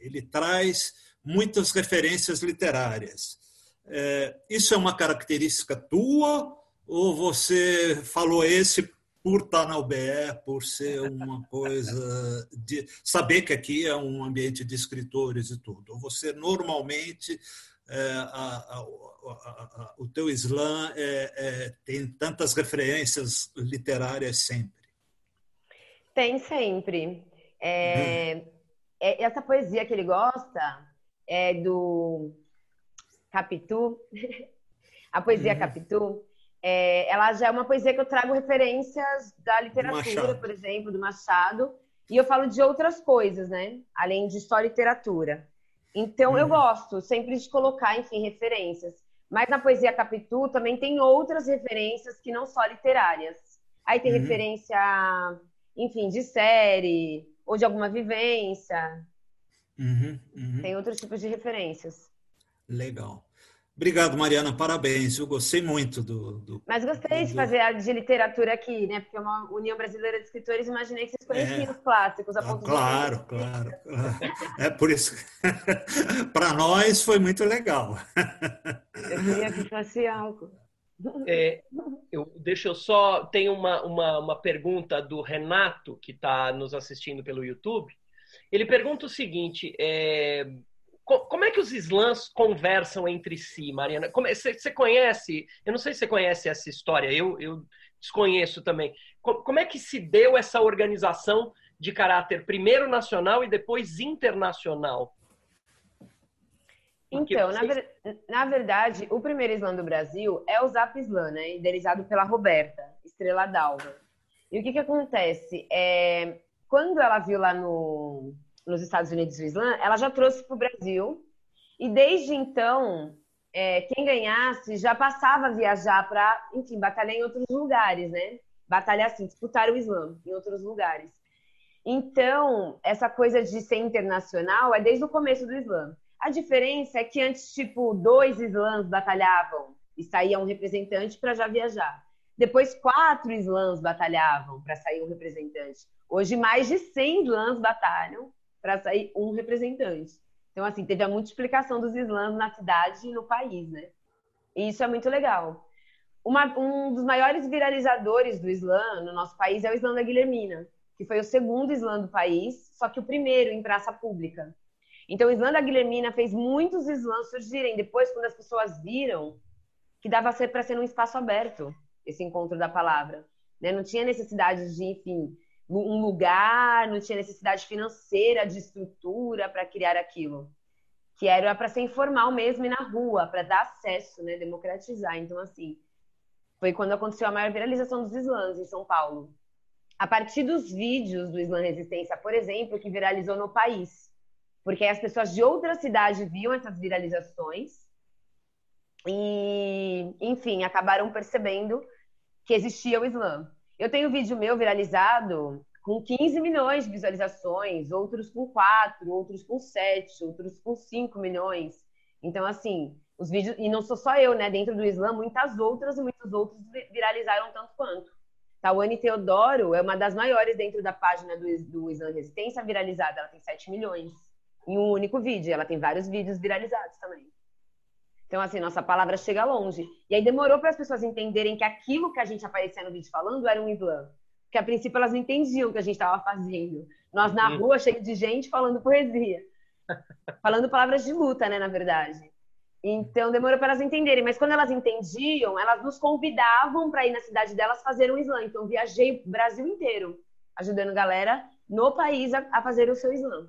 ele traz muitas referências literárias. É, isso é uma característica tua ou você falou esse por estar na UBE, por ser uma coisa de saber que aqui é um ambiente de escritores e tudo? Ou você normalmente é, a, a, a, o teu slam é, é, tem tantas referências literárias sempre? Tem sempre. É, hum. essa poesia que ele gosta é, do Capitu, <laughs> a poesia uhum. Capitu, é, ela já é uma poesia que eu trago referências da literatura, por exemplo, do Machado, e eu falo de outras coisas, né? Além de só literatura. Então, uhum. eu gosto sempre de colocar, enfim, referências. Mas na poesia Capitu também tem outras referências que não só literárias. Aí tem uhum. referência, enfim, de série, ou de alguma vivência. Uhum, uhum. Tem outros tipos de referências. Legal. Obrigado, Mariana. Parabéns. Eu gostei muito do. do Mas gostei do, de fazer a de literatura aqui, né? Porque é uma União Brasileira de Escritores. Imaginei que vocês conheciam é, os clássicos. A ah, <laughs> claro, claro. É por isso. <laughs> Para nós foi muito legal. Eu queria que fosse algo. É, eu, deixa eu só. Tem uma, uma, uma pergunta do Renato, que está nos assistindo pelo YouTube. Ele pergunta o seguinte: é, como é que os slams conversam entre si, Mariana? Você, você conhece? Eu não sei se você conhece essa história. Eu, eu desconheço também. Como é que se deu essa organização de caráter primeiro nacional e depois internacional? Então, vocês... na, ver... na, verdade, o primeiro slam do Brasil é o Zap Slam, né? Idealizado pela Roberta, Estrela d'Alva. E o que, que acontece? É quando ela viu lá no, nos Estados Unidos o slam, ela já trouxe para o Brasil. E desde então, é, quem ganhasse já passava a viajar para, enfim, batalhar em outros lugares, né? Batalhar assim, disputar o slam em outros lugares. Então, essa coisa de ser internacional é desde o começo do slam. A diferença é que antes, tipo, dois slams batalhavam e saía um representante para já viajar. Depois, quatro slams batalhavam para sair um representante. Hoje, mais de 100 slams batalham para sair um representante. Então, assim, teve a multiplicação dos slams na cidade e no país, né? E isso é muito legal. Uma, um dos maiores viralizadores do slam no nosso país é o slam da Guilhermina, que foi o segundo slam do país, só que o primeiro em praça pública. Então, o slam da Guilhermina fez muitos slams surgirem depois, quando as pessoas viram que dava para ser num espaço aberto esse encontro da palavra. Né? Não tinha necessidade de, enfim, um lugar, não tinha necessidade financeira de estrutura para criar aquilo. Que era para ser informal mesmo e na rua, para dar acesso, né, democratizar. Então, assim, foi quando aconteceu a maior viralização dos slams em São Paulo. A partir dos vídeos do Slam Resistência, por exemplo, que viralizou no país. Porque as pessoas de outra cidade viam essas viralizações e, enfim, acabaram percebendo que existia o Slam. Eu tenho vídeo meu viralizado com 15 milhões de visualizações, outros com 4, outros com 7, outros com 5 milhões. Então, assim, os vídeos. E não sou só eu, né? Dentro do Islã, muitas outras e muitos outros viralizaram tanto quanto. Tawane Teodoro é uma das maiores dentro da página do, do Islã Resistência viralizada. Ela tem 7 milhões em um único vídeo. Ela tem vários vídeos viralizados também. Então, assim, nossa palavra chega longe. E aí demorou para as pessoas entenderem que aquilo que a gente aparecia no vídeo falando era um slam. Porque a princípio elas não entendiam o que a gente estava fazendo. Nós na uhum. rua, cheio de gente falando poesia. <laughs> falando palavras de luta, né, na verdade. Então demorou para elas entenderem, mas quando elas entendiam, elas nos convidavam para ir na cidade delas fazer um slam. Então viajei o Brasil inteiro, ajudando galera no país a, a fazer o seu slam.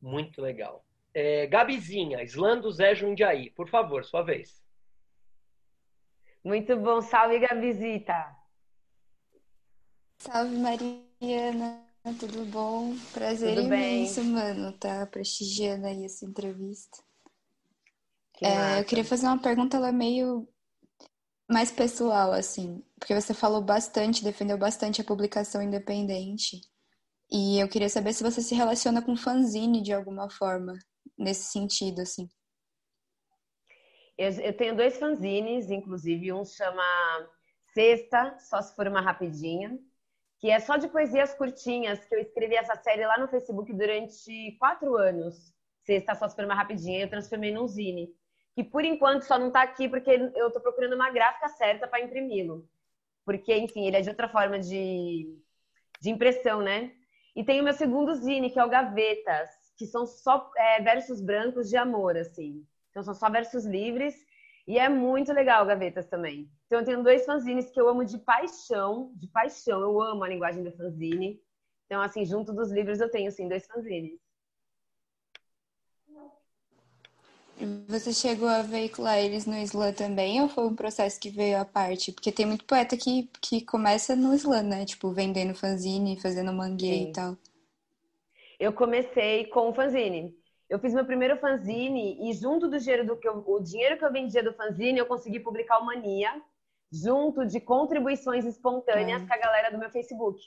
Muito legal. É, Gabizinha, slam do Zé Jundiaí, por favor, sua vez. Muito bom, salve Gabizita. Salve Mariana, tudo bom? Prazer tudo imenso, bem? mano, tá prestigiando aí essa entrevista. Que é, eu queria fazer uma pergunta, ela é meio mais pessoal, assim, porque você falou bastante, defendeu bastante a publicação independente. E eu queria saber se você se relaciona com fanzine de alguma forma, nesse sentido, assim. Eu, eu tenho dois fanzines, inclusive, um chama Sexta, só se for uma rapidinha, que é só de poesias curtinhas, que eu escrevi essa série lá no Facebook durante quatro anos. Sexta, só se for uma rapidinha, eu transformei num zine que por enquanto só não está aqui porque eu estou procurando uma gráfica certa para imprimi-lo. Porque, enfim, ele é de outra forma de, de impressão, né? E tem o meu segundo zine, que é o Gavetas, que são só é, versos brancos de amor, assim. Então são só versos livres. E é muito legal Gavetas também. Então eu tenho dois fanzines que eu amo de paixão, de paixão. Eu amo a linguagem do fanzine. Então, assim, junto dos livros eu tenho, assim, dois fanzines. Você chegou a veicular eles no slam também ou foi um processo que veio à parte? Porque tem muito poeta que, que começa no slam, né? Tipo, vendendo fanzine, fazendo manguê Sim. e tal. Eu comecei com o fanzine. Eu fiz meu primeiro fanzine e junto do dinheiro do que eu, o dinheiro que eu vendia do fanzine, eu consegui publicar o Mania, junto de contribuições espontâneas é. com a galera do meu Facebook.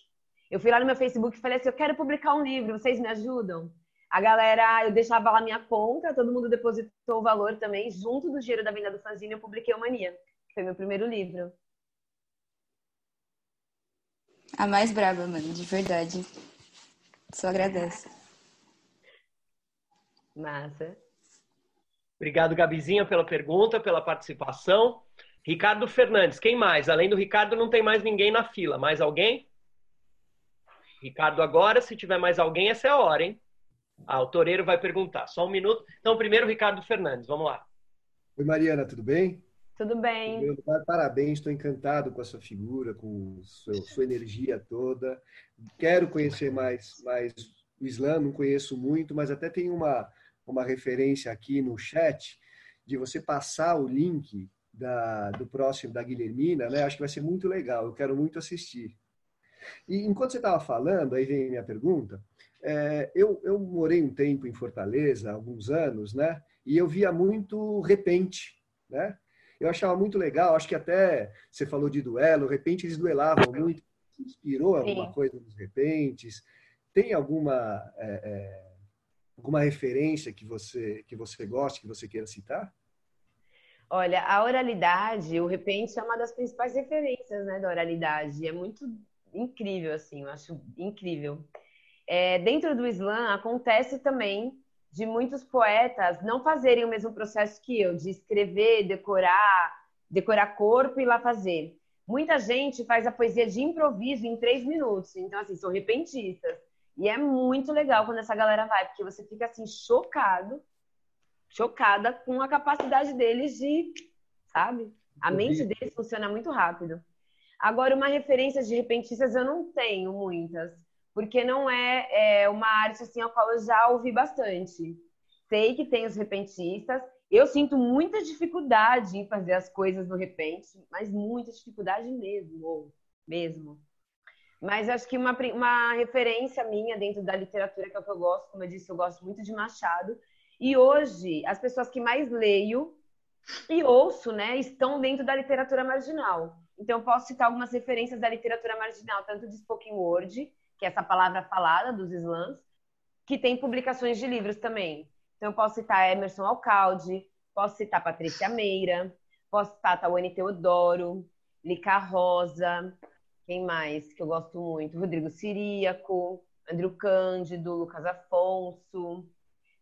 Eu fui lá no meu Facebook e falei assim: "Eu quero publicar um livro, vocês me ajudam?" A galera, eu deixava lá minha conta, todo mundo depositou o valor também. Junto do dinheiro da venda do fanzine, eu publiquei o Mania, que foi meu primeiro livro. A mais brava, mano, de verdade. Só agradeço. Massa. Obrigado, Gabizinha, pela pergunta, pela participação. Ricardo Fernandes, quem mais? Além do Ricardo, não tem mais ninguém na fila. Mais alguém? Ricardo, agora, se tiver mais alguém, essa é a hora, hein? Ah, o Toreiro vai perguntar. Só um minuto. Então, primeiro, Ricardo Fernandes. Vamos lá. Oi, Mariana, tudo bem? Tudo bem. Parabéns, estou encantado com a sua figura, com sua, sua energia toda. Quero conhecer mais, mais o Islã, não conheço muito, mas até tem uma, uma referência aqui no chat de você passar o link da, do próximo da Guilhermina, né? Acho que vai ser muito legal, eu quero muito assistir. E enquanto você estava falando, aí vem minha pergunta, é, eu, eu morei um tempo em Fortaleza, alguns anos, né? E eu via muito repente, né? Eu achava muito legal, acho que até você falou de duelo, repente eles duelavam muito. Inspirou alguma Sim. coisa nos repentes? Tem alguma é, é, alguma referência que você que você goste, que você queira citar? Olha, a oralidade, o repente é uma das principais referências, né, da oralidade. É muito incrível, assim, eu acho incrível é, dentro do Islã acontece também de muitos poetas não fazerem o mesmo processo que eu, de escrever, decorar, decorar corpo e lá fazer. Muita gente faz a poesia de improviso em três minutos, então assim, são repentistas. E é muito legal quando essa galera vai, porque você fica assim chocado, chocada com a capacidade deles de, sabe? A mente deles funciona muito rápido. Agora, uma referência de repentistas eu não tenho muitas porque não é, é uma arte assim a qual eu já ouvi bastante. Sei que tem os repentistas, eu sinto muita dificuldade em fazer as coisas no repente, mas muita dificuldade mesmo, mesmo. Mas acho que uma, uma referência minha dentro da literatura, que é o que eu gosto, como eu disse, eu gosto muito de Machado. E hoje, as pessoas que mais leio e ouço, né, estão dentro da literatura marginal. Então, eu posso citar algumas referências da literatura marginal, tanto de spoken word, que é essa palavra falada dos slams, que tem publicações de livros também. Então, eu posso citar Emerson Alcalde, posso citar Patrícia Meira, posso citar Tawane Teodoro, Lica Rosa, quem mais que eu gosto muito? Rodrigo Siríaco, Andrew Cândido, Lucas Afonso,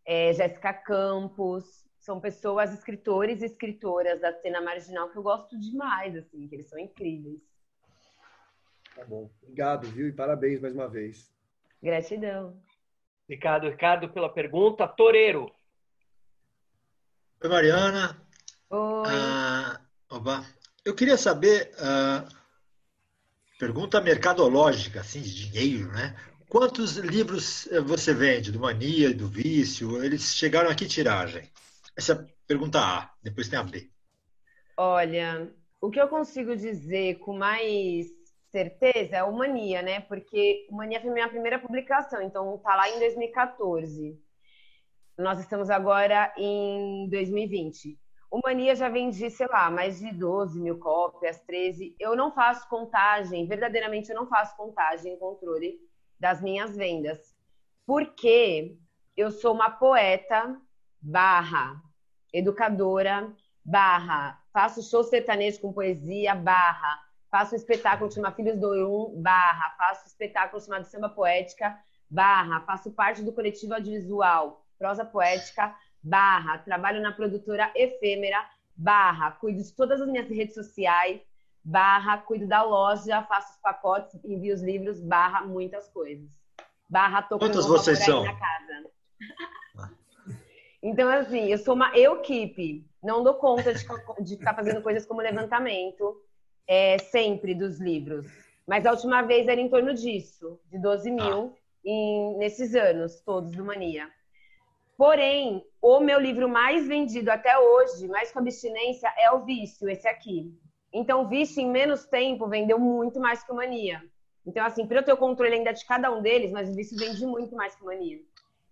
é, Jéssica Campos. são pessoas, escritores e escritoras da cena marginal que eu gosto demais, assim, que eles são incríveis. Tá bom. Obrigado, viu? E parabéns mais uma vez. Gratidão. Obrigado, Ricardo, pela pergunta. Toreiro. Oi, Mariana. Oi. Ah, oba. Eu queria saber, ah, pergunta mercadológica, assim, de dinheiro, né? Quantos livros eh, você vende do Mania e do Vício? Eles chegaram aqui tiragem? Essa é a pergunta A, depois tem a B. Olha, o que eu consigo dizer com mais certeza é o Mania, né? Porque o Mania foi minha primeira publicação, então tá lá em 2014. Nós estamos agora em 2020. O Mania já vendi, sei lá, mais de 12 mil cópias, 13. Eu não faço contagem, verdadeiramente eu não faço contagem, controle das minhas vendas. Porque eu sou uma poeta barra educadora barra faço show sertanejo com poesia barra faço um espetáculo chamado Filhos do Um barra. Faço um espetáculo chamado Samba Poética barra. Faço parte do coletivo audiovisual Prosa Poética barra. Trabalho na produtora Efêmera barra. Cuido de todas as minhas redes sociais barra. Cuido da loja faço os pacotes envio os livros barra muitas coisas. Barra tô Quantas vocês são? na casa. Então, assim, eu sou uma equipe, não dou conta de, de ficar fazendo coisas como levantamento é, sempre dos livros. Mas a última vez era em torno disso, de 12 mil, ah. em, nesses anos todos do Mania. Porém, o meu livro mais vendido até hoje, mais com abstinência, é o Vício, esse aqui. Então, o Vício, em menos tempo, vendeu muito mais que o Mania. Então, assim, para eu ter o controle ainda de cada um deles, mas o Vício vende muito mais que o Mania.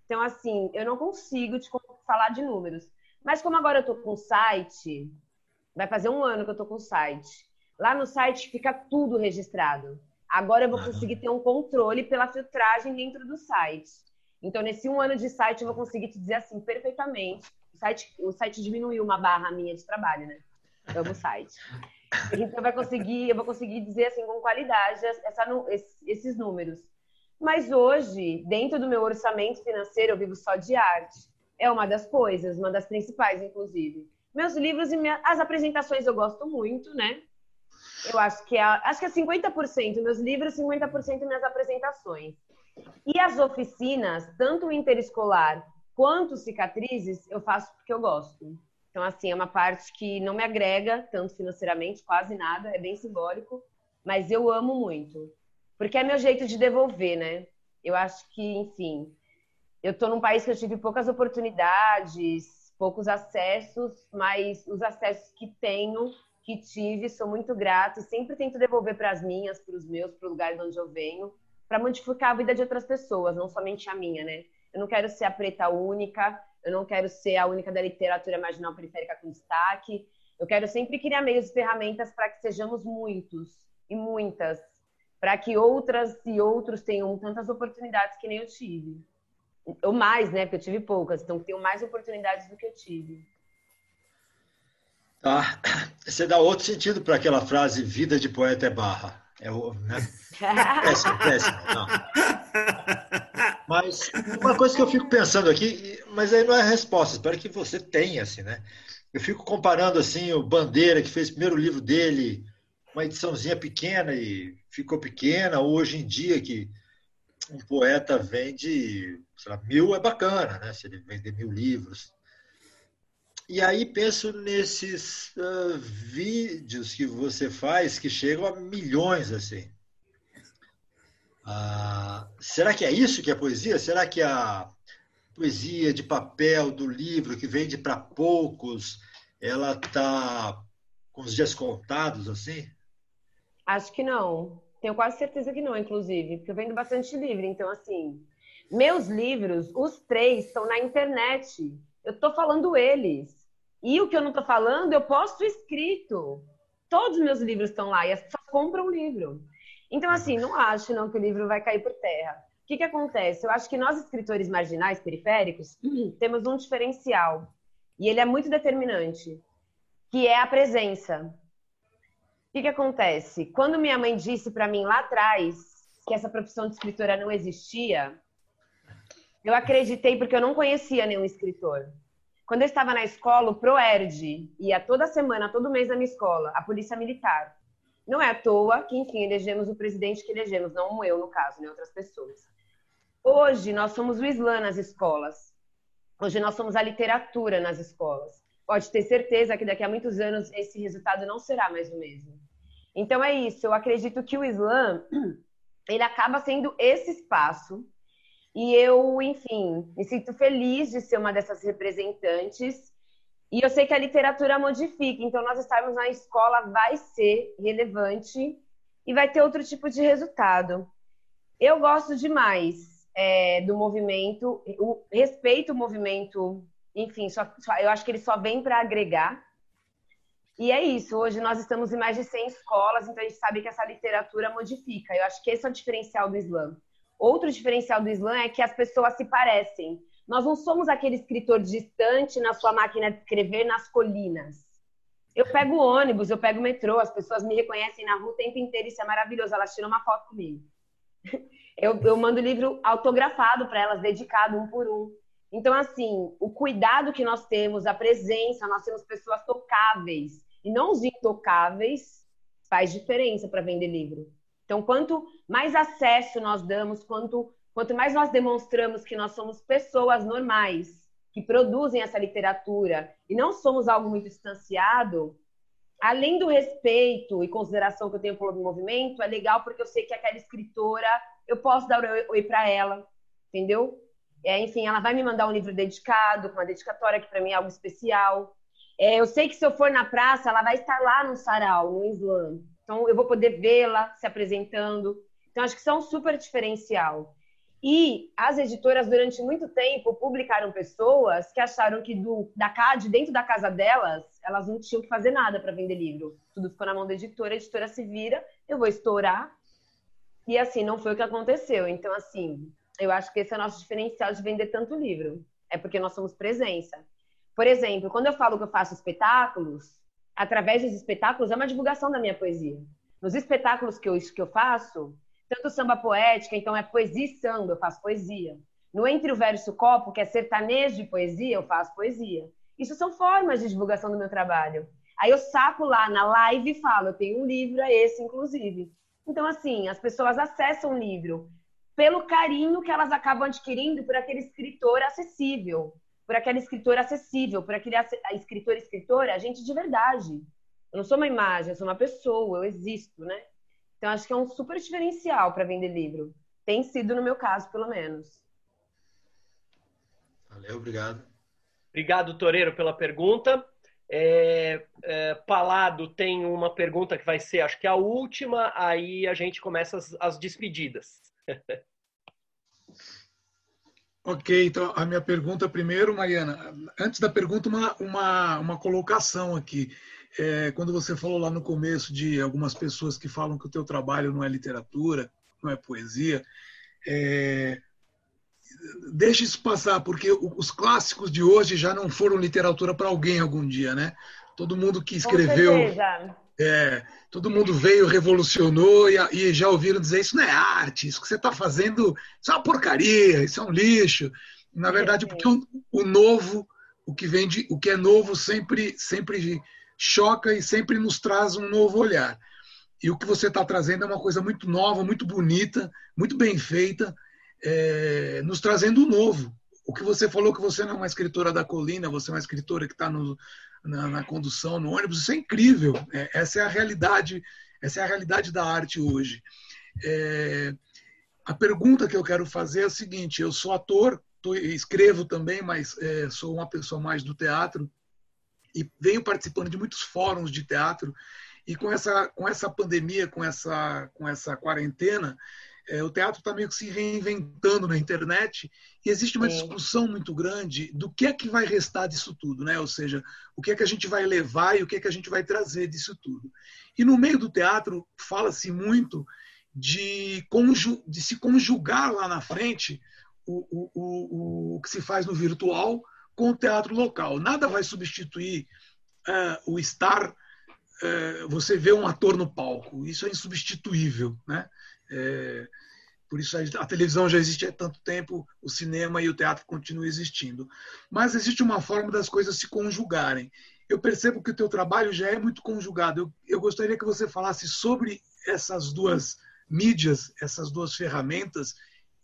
Então, assim, eu não consigo te falar de números. Mas como agora eu tô com o site, vai fazer um ano que eu tô com o site. Lá no site fica tudo registrado. Agora eu vou conseguir ter um controle pela filtragem dentro do site. Então, nesse um ano de site, eu vou conseguir te dizer assim perfeitamente. O site, o site diminuiu uma barra minha de trabalho, né? Eu amo site. Então, vai conseguir, eu vou conseguir dizer assim com qualidade essa, esses números. Mas hoje, dentro do meu orçamento financeiro, eu vivo só de arte é uma das coisas, uma das principais, inclusive. Meus livros e minha... as apresentações eu gosto muito, né? Eu acho que é, acho que é 50% meus livros, 50% minhas apresentações. E as oficinas, tanto interescolar quanto cicatrizes, eu faço porque eu gosto. Então, assim, é uma parte que não me agrega tanto financeiramente, quase nada, é bem simbólico, mas eu amo muito. Porque é meu jeito de devolver, né? Eu acho que, enfim, eu estou num país que eu tive poucas oportunidades, poucos acessos, mas os acessos que tenho, que tive, sou muito grata e sempre tento devolver para as minhas, para os meus, para o lugar de onde eu venho, para modificar a vida de outras pessoas, não somente a minha, né? Eu não quero ser a preta única, eu não quero ser a única da literatura marginal periférica com destaque. Eu quero sempre criar meios e ferramentas para que sejamos muitos e muitas, para que outras e outros tenham tantas oportunidades que nem eu tive. Ou mais, né? Porque eu tive poucas, então tenho mais oportunidades do que eu tive. Tá. Você dá outro sentido para aquela frase vida de poeta é barra. É o, né? <laughs> péssimo, péssimo. Não. Mas uma coisa que eu fico pensando aqui, mas aí não é a resposta, espero que você tenha, assim, né? Eu fico comparando assim o Bandeira, que fez o primeiro livro dele, uma ediçãozinha pequena e ficou pequena, hoje em dia que um poeta vende, sei lá, mil é bacana, né? Se ele vender mil livros. E aí penso nesses uh, vídeos que você faz que chegam a milhões assim. Uh, será que é isso que é poesia? Será que a poesia de papel do livro que vende para poucos, ela está com os dias contados assim? Acho que não. Tenho quase certeza que não, inclusive, porque eu vendo bastante livro. Então, assim, meus livros, os três, estão na internet. Eu estou falando eles. E o que eu não estou falando, eu posto escrito. Todos os meus livros estão lá e as pessoas compram o livro. Então, assim, não acho não que o livro vai cair por terra. O que, que acontece? Eu acho que nós, escritores marginais, periféricos, <clears throat> temos um diferencial. E ele é muito determinante, que é a presença que, que acontece? Quando minha mãe disse para mim lá atrás que essa profissão de escritora não existia, eu acreditei porque eu não conhecia nenhum escritor. Quando eu estava na escola, o ProERD ia toda semana, todo mês na minha escola, a Polícia Militar. Não é à toa que, enfim, elegemos o presidente que elegemos, não eu, no caso, nem outras pessoas. Hoje, nós somos o Islã nas escolas. Hoje, nós somos a literatura nas escolas. Pode ter certeza que daqui a muitos anos esse resultado não será mais o mesmo. Então, é isso. Eu acredito que o Islã, <clears throat> ele acaba sendo esse espaço e eu, enfim, me sinto feliz de ser uma dessas representantes. E eu sei que a literatura modifica, então nós estarmos na escola vai ser relevante e vai ter outro tipo de resultado. Eu gosto demais é, do movimento, o, respeito o movimento, enfim, só, só, eu acho que ele só vem para agregar. E é isso, hoje nós estamos em mais de 100 escolas, então a gente sabe que essa literatura modifica. Eu acho que esse é o diferencial do Islã. Outro diferencial do Islã é que as pessoas se parecem. Nós não somos aquele escritor distante na sua máquina de escrever nas colinas. Eu pego ônibus, eu pego metrô, as pessoas me reconhecem na rua o tempo inteiro, isso é maravilhoso. Elas tiram uma foto comigo. <laughs> Eu, eu mando livro autografado para elas, dedicado um por um. Então, assim, o cuidado que nós temos, a presença, nós temos pessoas tocáveis e não os intocáveis, faz diferença para vender livro. Então, quanto mais acesso nós damos, quanto, quanto mais nós demonstramos que nós somos pessoas normais, que produzem essa literatura, e não somos algo muito distanciado, além do respeito e consideração que eu tenho pelo movimento, é legal porque eu sei que aquela escritora, eu posso dar oi, para ela, entendeu? É, enfim, ela vai me mandar um livro dedicado, com uma dedicatória que para mim é algo especial. É, eu sei que se eu for na praça, ela vai estar lá no sarau, no Islã. Então, eu vou poder vê-la se apresentando. Então, acho que isso é um super diferencial. E as editoras, durante muito tempo, publicaram pessoas que acharam que do, da CAD, dentro da casa delas, elas não tinham que fazer nada para vender livro. Tudo ficou na mão da editora, a editora se vira, eu vou estourar. E assim, não foi o que aconteceu. Então, assim, eu acho que esse é o nosso diferencial de vender tanto livro. É porque nós somos presença. Por exemplo, quando eu falo que eu faço espetáculos, através dos espetáculos, é uma divulgação da minha poesia. Nos espetáculos que eu, que eu faço, tanto samba poética, então é poesia e samba, eu faço poesia. No Entre o Verso Copo, que é sertanejo de poesia, eu faço poesia. Isso são formas de divulgação do meu trabalho. Aí eu saco lá na live e falo, eu tenho um livro, é esse, inclusive. Então, assim, as pessoas acessam o livro pelo carinho que elas acabam adquirindo por aquele escritor acessível por aquela escritora acessível, por aquele escritor escritora, gente de verdade. Eu não sou uma imagem, eu sou uma pessoa, eu existo, né? Então acho que é um super diferencial para vender livro. Tem sido no meu caso, pelo menos. Valeu, obrigado. Obrigado, Toreiro, pela pergunta. É, é, Palado tem uma pergunta que vai ser, acho que a última, aí a gente começa as, as despedidas. <laughs> Ok, então a minha pergunta primeiro, Mariana. Antes da pergunta, uma, uma, uma colocação aqui. É, quando você falou lá no começo de algumas pessoas que falam que o teu trabalho não é literatura, não é poesia, é, deixe isso passar, porque os clássicos de hoje já não foram literatura para alguém algum dia, né? Todo mundo que escreveu é, todo mundo veio, revolucionou e, e, já ouviram dizer isso não é arte, isso que você está fazendo, isso é uma porcaria, isso é um lixo. Na verdade, porque o, o novo, o que vem de, o que é novo sempre, sempre choca e sempre nos traz um novo olhar. E o que você está trazendo é uma coisa muito nova, muito bonita, muito bem feita, é, nos trazendo o novo. O que você falou que você não é uma escritora da colina, você é uma escritora que está na, na, condução, no ônibus, isso é incrível. É, essa é a realidade, essa é a realidade da arte hoje. É, a pergunta que eu quero fazer é a seguinte: eu sou ator, tô, escrevo também, mas é, sou uma pessoa mais do teatro e venho participando de muitos fóruns de teatro. E com essa, com essa pandemia, com essa, com essa quarentena, é, o teatro está meio que se reinventando na internet e existe uma discussão muito grande do que é que vai restar disso tudo, né? Ou seja, o que é que a gente vai levar e o que é que a gente vai trazer disso tudo. E no meio do teatro fala-se muito de, conju de se conjugar lá na frente o, o, o, o que se faz no virtual com o teatro local. Nada vai substituir uh, o estar, uh, você vê um ator no palco. Isso é insubstituível, né? É, por isso a televisão já existe há tanto tempo, o cinema e o teatro continuam existindo. Mas existe uma forma das coisas se conjugarem. Eu percebo que o teu trabalho já é muito conjugado. Eu, eu gostaria que você falasse sobre essas duas mídias, essas duas ferramentas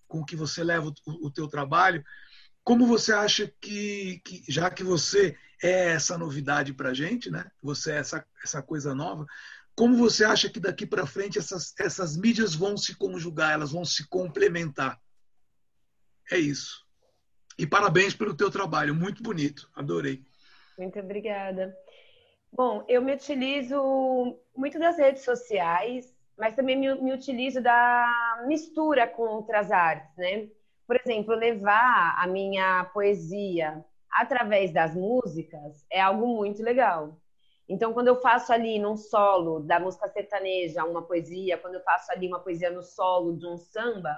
com que você leva o, o teu trabalho. Como você acha que, que, já que você é essa novidade para a gente, né? Você é essa, essa coisa nova, como você acha que daqui para frente essas, essas mídias vão se conjugar, elas vão se complementar? É isso. E parabéns pelo teu trabalho, muito bonito, adorei. Muito obrigada. Bom, eu me utilizo muito das redes sociais, mas também me, me utilizo da mistura com outras artes, né? Por exemplo, levar a minha poesia através das músicas é algo muito legal. Então, quando eu faço ali num solo da música sertaneja uma poesia, quando eu faço ali uma poesia no solo de um samba,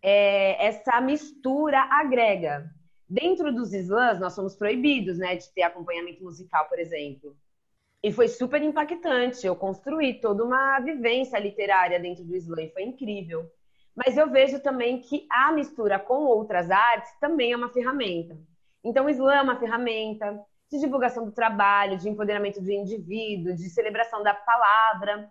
é, essa mistura agrega. Dentro dos slams, nós somos proibidos né, de ter acompanhamento musical, por exemplo. E foi super impactante. Eu construí toda uma vivência literária dentro do slam, foi incrível. Mas eu vejo também que a mistura com outras artes também é uma ferramenta. Então, o slam é uma ferramenta, de divulgação do trabalho, de empoderamento do indivíduo, de celebração da palavra.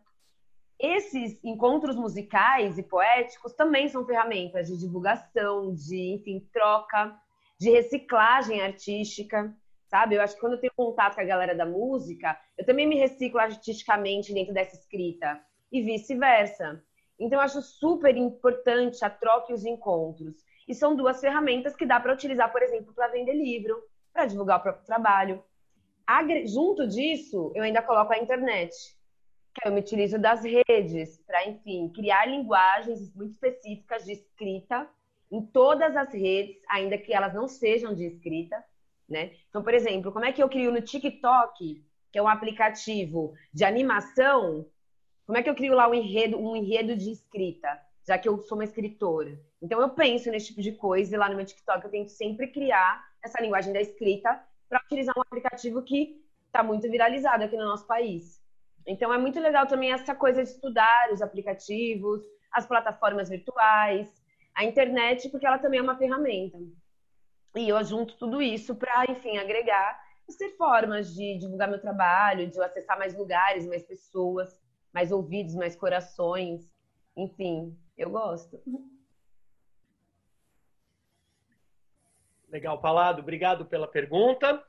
Esses encontros musicais e poéticos também são ferramentas de divulgação, de, enfim, troca, de reciclagem artística, sabe? Eu acho que quando eu tenho contato com a galera da música, eu também me reciclo artisticamente dentro dessa escrita e vice-versa. Então, eu acho super importante a troca e os encontros. E são duas ferramentas que dá para utilizar, por exemplo, para vender livro, para divulgar o próprio trabalho. Junto disso, eu ainda coloco a internet, que eu me utilizo das redes para, enfim, criar linguagens muito específicas de escrita em todas as redes, ainda que elas não sejam de escrita, né? Então, por exemplo, como é que eu crio no TikTok, que é um aplicativo de animação, como é que eu crio lá um enredo, um enredo de escrita, já que eu sou uma escritora? Então, eu penso nesse tipo de coisa e lá no meu TikTok eu tento sempre criar essa linguagem da escrita para utilizar um aplicativo que está muito viralizado aqui no nosso país. Então é muito legal também essa coisa de estudar os aplicativos, as plataformas virtuais, a internet, porque ela também é uma ferramenta. E eu junto tudo isso para, enfim, agregar e ser formas de divulgar meu trabalho, de acessar mais lugares, mais pessoas, mais ouvidos, mais corações. Enfim, eu gosto. Legal, Palado, obrigado pela pergunta.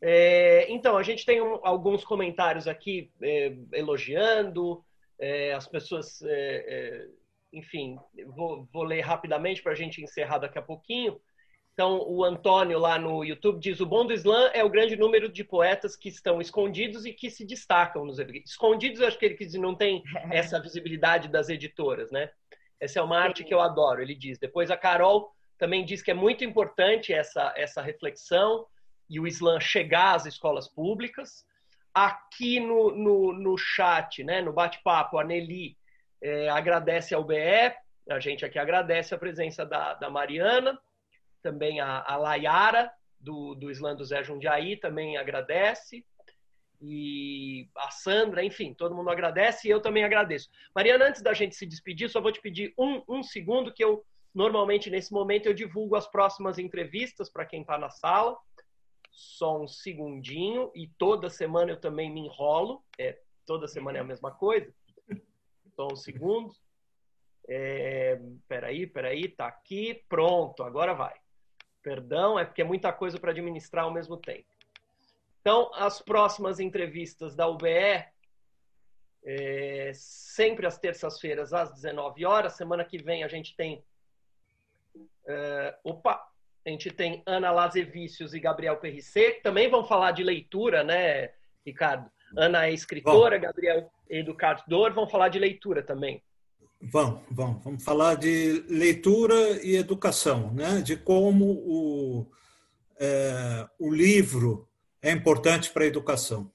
É, então, a gente tem um, alguns comentários aqui é, elogiando, é, as pessoas, é, é, enfim, vou, vou, ler rapidamente para a gente encerrar daqui a pouquinho. Então, o Antônio lá no YouTube diz: o bom do Islã é o grande número de poetas que estão escondidos e que se destacam nos Escondidos, eu acho que ele quis dizer, não tem <laughs> essa visibilidade das editoras, né? Essa é uma arte que eu adoro, ele diz. Depois a Carol também diz que é muito importante essa, essa reflexão e o Islã chegar às escolas públicas. Aqui no, no, no chat, né, no bate-papo, a Nelly é, agradece ao BE, a gente aqui agradece a presença da, da Mariana, também a, a Layara, do, do Islã do Zé Jundiaí, também agradece e a Sandra, enfim, todo mundo agradece e eu também agradeço. Mariana, antes da gente se despedir, só vou te pedir um, um segundo que eu Normalmente, nesse momento, eu divulgo as próximas entrevistas para quem está na sala. Só um segundinho. E toda semana eu também me enrolo. É, toda semana é a mesma coisa. Só um segundo. É, peraí, peraí, tá aqui. Pronto, agora vai. Perdão, é porque é muita coisa para administrar ao mesmo tempo. Então, as próximas entrevistas da UBE, é, sempre às terças-feiras, às 19 horas. Semana que vem a gente tem Uh, opa, a gente tem Ana Lazevicius e Gabriel Perricet, que também vão falar de leitura, né, Ricardo? Ana é escritora, Bom. Gabriel é educador, vão falar de leitura também. Vamos, vamos. Vamos falar de leitura e educação, né? de como o, é, o livro é importante para a educação.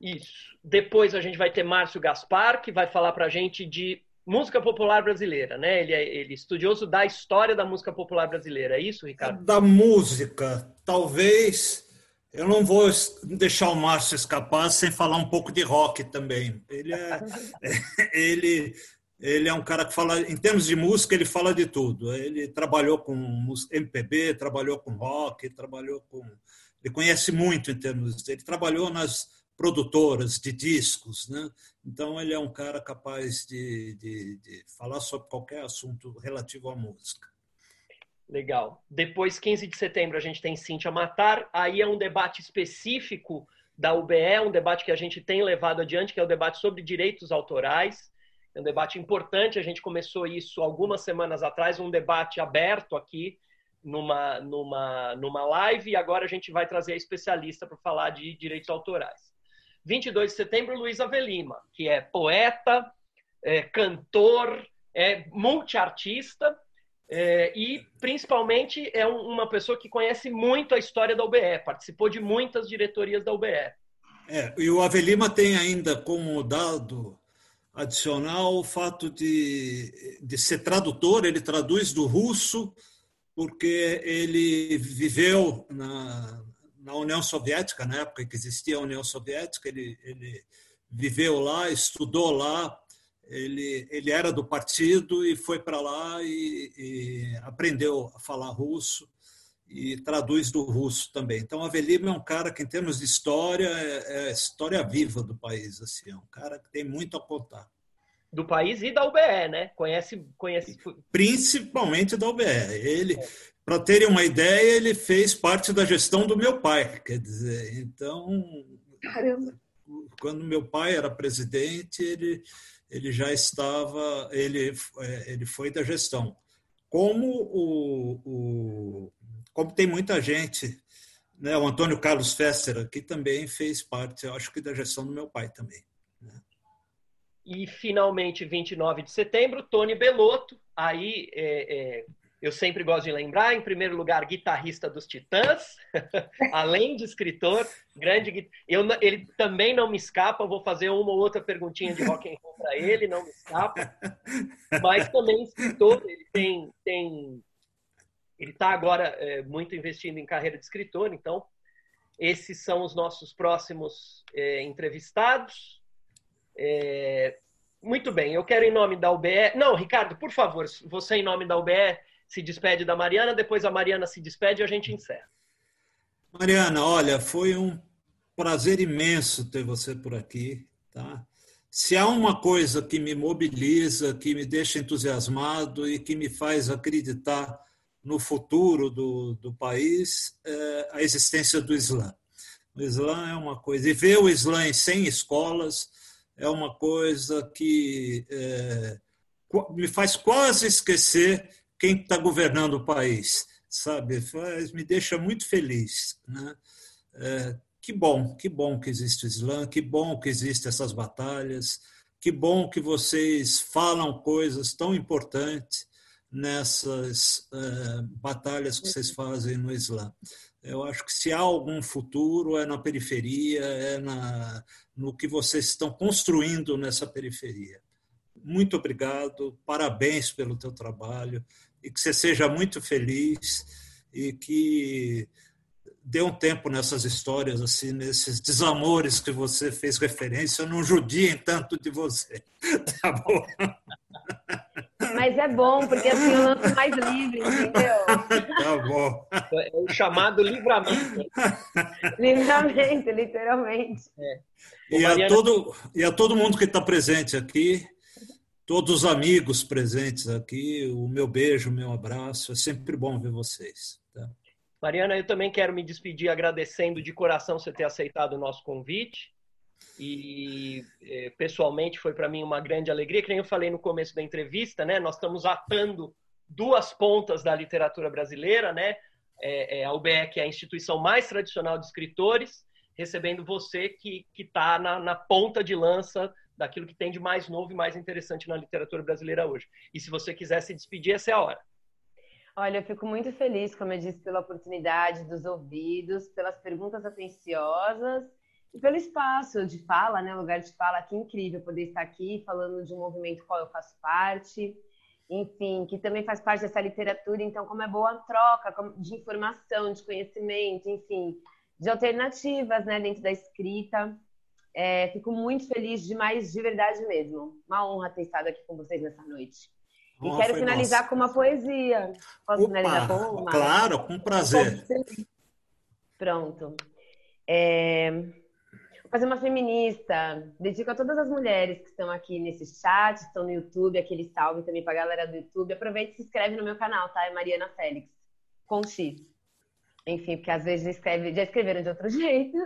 Isso. Depois a gente vai ter Márcio Gaspar, que vai falar para a gente de música popular brasileira, né? Ele é ele é estudioso da história da música popular brasileira. É isso, Ricardo? Da música, talvez. Eu não vou deixar o Márcio escapar sem falar um pouco de rock também. Ele é, <laughs> ele ele é um cara que fala, em termos de música, ele fala de tudo. Ele trabalhou com MPB, trabalhou com rock, trabalhou com. Ele conhece muito em termos. Ele trabalhou nas produtoras de discos, né? Então ele é um cara capaz de, de, de falar sobre qualquer assunto relativo à música. Legal. Depois, 15 de setembro, a gente tem Cíntia Matar. Aí é um debate específico da UBE, um debate que a gente tem levado adiante, que é o debate sobre direitos autorais. É um debate importante, a gente começou isso algumas semanas atrás, um debate aberto aqui numa, numa, numa live, e agora a gente vai trazer a especialista para falar de direitos autorais. 22 de setembro, Luiz Avelima, que é poeta, é cantor, é multiartista, é, e principalmente é um, uma pessoa que conhece muito a história da UBE, participou de muitas diretorias da UBE. É, e o Avelima tem ainda como dado adicional o fato de, de ser tradutor, ele traduz do russo, porque ele viveu na, na União Soviética, na época que existia a União Soviética, ele, ele viveu lá, estudou lá, ele, ele era do partido e foi para lá e, e, aprendeu a falar russo e traduz do russo também. Então, Avelino é um cara que, em termos de história, é, é a história viva do país. Assim, é um cara que tem muito a contar. Do país e da UBE, né? Conhece, conhece... Principalmente da UBE. Ele, é. para terem uma ideia, ele fez parte da gestão do meu pai. Quer dizer, então, Caramba. quando meu pai era presidente, ele, ele já estava, ele, é, ele foi da gestão. Como o, o como tem muita gente, né? O Antônio Carlos Fester aqui também fez parte, eu acho que da gestão do meu pai também. Né? E finalmente, 29 de setembro, Tony Belotto. Aí é, é, eu sempre gosto de lembrar, em primeiro lugar, guitarrista dos Titãs, <laughs> além de escritor, grande eu ele também não me escapa, vou fazer uma ou outra perguntinha de rock and roll para ele, não me escapa. <laughs> Mas também escritor, ele tem tem ele está agora é, muito investindo em carreira de escritor, então esses são os nossos próximos é, entrevistados. É, muito bem, eu quero em nome da UBE. Não, Ricardo, por favor, você em nome da UBE se despede da Mariana, depois a Mariana se despede e a gente encerra. Mariana, olha, foi um prazer imenso ter você por aqui, tá? Se há uma coisa que me mobiliza, que me deixa entusiasmado e que me faz acreditar no futuro do, do país é a existência do Islã. O Islã é uma coisa. E ver o Islã sem escolas é uma coisa que é, me faz quase esquecer quem está governando o país, sabe? Faz, me deixa muito feliz. Né? É, que bom, que bom que existe o Islã, que bom que existem essas batalhas, que bom que vocês falam coisas tão importantes nessas uh, batalhas que vocês fazem no Islã. Eu acho que se há algum futuro é na periferia, é na, no que vocês estão construindo nessa periferia. Muito obrigado, parabéns pelo teu trabalho e que você seja muito feliz e que dê um tempo nessas histórias, assim, nesses desamores que você fez referência, não judiem tanto de você. <laughs> Tá bom? Mas é bom, porque assim eu lanço mais livre, entendeu? Tá bom. É o chamado livramento. livramento, literalmente. É. E, Mariana... a todo, e a todo mundo que está presente aqui, todos os amigos presentes aqui, o meu beijo, o meu abraço. É sempre bom ver vocês. Tá? Mariana, eu também quero me despedir agradecendo de coração você ter aceitado o nosso convite e é, pessoalmente foi para mim uma grande alegria, que nem eu falei no começo da entrevista, né? Nós estamos atando duas pontas da literatura brasileira, né? É, é a UBE, que é a instituição mais tradicional de escritores, recebendo você que está na, na ponta de lança daquilo que tem de mais novo e mais interessante na literatura brasileira hoje. E se você quiser se despedir, essa é a hora. Olha, eu fico muito feliz, como eu disse, pela oportunidade dos ouvidos, pelas perguntas atenciosas e pelo espaço de fala, né? Lugar de fala, que incrível poder estar aqui falando de um movimento qual eu faço parte, enfim, que também faz parte dessa literatura. Então, como é boa a troca de informação, de conhecimento, enfim, de alternativas, né, dentro da escrita. É, fico muito feliz demais, de verdade mesmo. Uma honra ter estado aqui com vocês nessa noite. E quero finalizar nossa. com uma poesia. Posso Opa, finalizar com uma? Claro, com prazer. Pronto. É... Vou fazer uma feminista. Dedico a todas as mulheres que estão aqui nesse chat, estão no YouTube, aquele salve também para a galera do YouTube. Aproveite e se inscreve no meu canal, tá? É Mariana Félix, com X. Enfim, porque às vezes já, escreve, já escreveram de outro <laughs> jeito,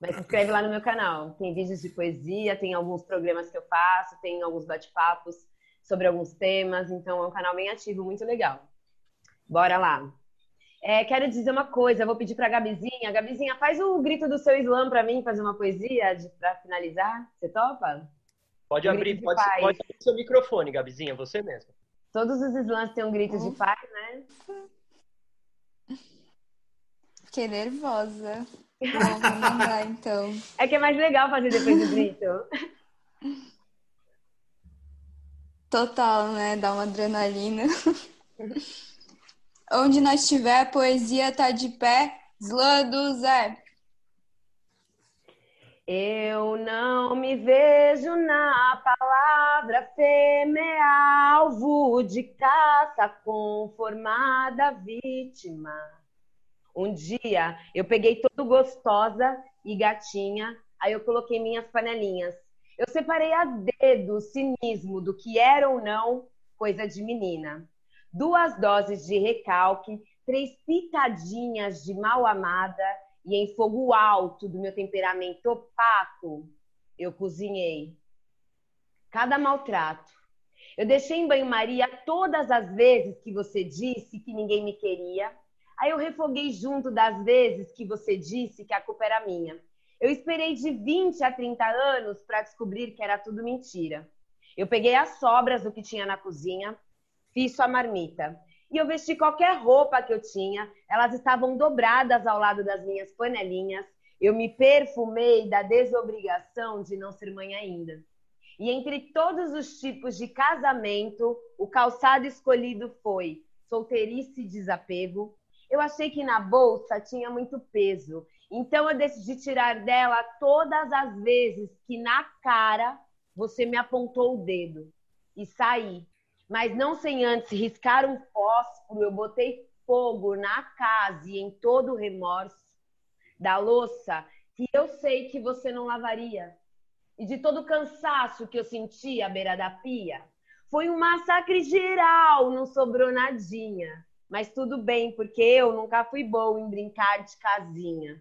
mas se inscreve lá no meu canal. Tem vídeos de poesia, tem alguns programas que eu faço, tem alguns bate-papos sobre alguns temas, então é um canal bem ativo, muito legal. Bora lá. É, quero dizer uma coisa, vou pedir para a Gabizinha. Gabizinha, faz o grito do seu slam para mim, fazer uma poesia para finalizar. Você topa? Pode abrir, pode, pode abrir seu microfone, Gabizinha, você mesmo. Todos os slams têm um grito de paz, né? Fiquei nervosa. <laughs> Bom, vou mandar então. É que é mais legal fazer depois do grito. <laughs> Total, né? Dá uma adrenalina. <laughs> Onde nós estiver, a poesia tá de pé. Slã do Zé. Eu não me vejo na palavra fêmea, alvo de caça, conformada vítima. Um dia eu peguei todo gostosa e gatinha, aí eu coloquei minhas panelinhas. Eu separei a dedo o cinismo do que era ou não coisa de menina. Duas doses de recalque, três pitadinhas de mal amada e em fogo alto do meu temperamento opaco, eu cozinhei. Cada maltrato. Eu deixei em banho-maria todas as vezes que você disse que ninguém me queria. Aí eu refoguei junto das vezes que você disse que a culpa era minha. Eu esperei de 20 a 30 anos para descobrir que era tudo mentira. Eu peguei as sobras do que tinha na cozinha, fiz sua marmita. E eu vesti qualquer roupa que eu tinha, elas estavam dobradas ao lado das minhas panelinhas. Eu me perfumei da desobrigação de não ser mãe ainda. E entre todos os tipos de casamento, o calçado escolhido foi solteirice e desapego. Eu achei que na bolsa tinha muito peso então eu decidi tirar dela todas as vezes que na cara você me apontou o dedo e saí. Mas não sem antes riscar um fósforo, eu botei fogo na casa e em todo o remorso da louça que eu sei que você não lavaria. E de todo o cansaço que eu senti à beira da pia. Foi um massacre geral, não sobrou nadinha. Mas tudo bem, porque eu nunca fui bom em brincar de casinha.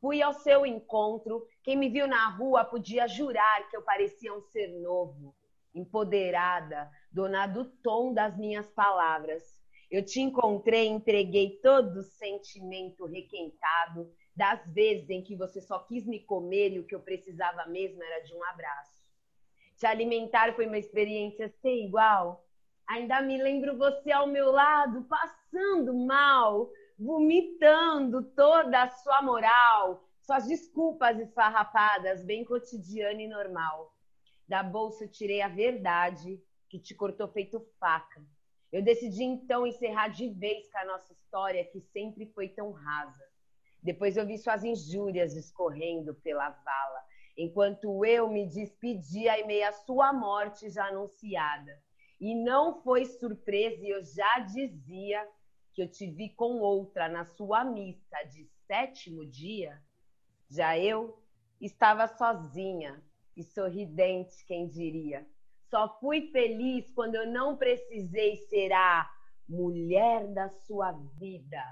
Fui ao seu encontro. Quem me viu na rua podia jurar que eu parecia um ser novo, empoderada, dona do tom das minhas palavras. Eu te encontrei, entreguei todo o sentimento requentado das vezes em que você só quis me comer e o que eu precisava mesmo era de um abraço. Te alimentar foi uma experiência sem igual. Ainda me lembro você ao meu lado, passando mal, vomitando toda a sua moral, suas desculpas esfarrapadas, bem cotidiana e normal. Da bolsa eu tirei a verdade que te cortou feito faca. Eu decidi então encerrar de vez com a nossa história que sempre foi tão rasa. Depois eu vi suas injúrias escorrendo pela vala, enquanto eu me despedia em meio à sua morte já anunciada. E não foi surpresa, e eu já dizia que eu te vi com outra na sua missa de sétimo dia, já eu estava sozinha e sorridente, quem diria. Só fui feliz quando eu não precisei ser a mulher da sua vida,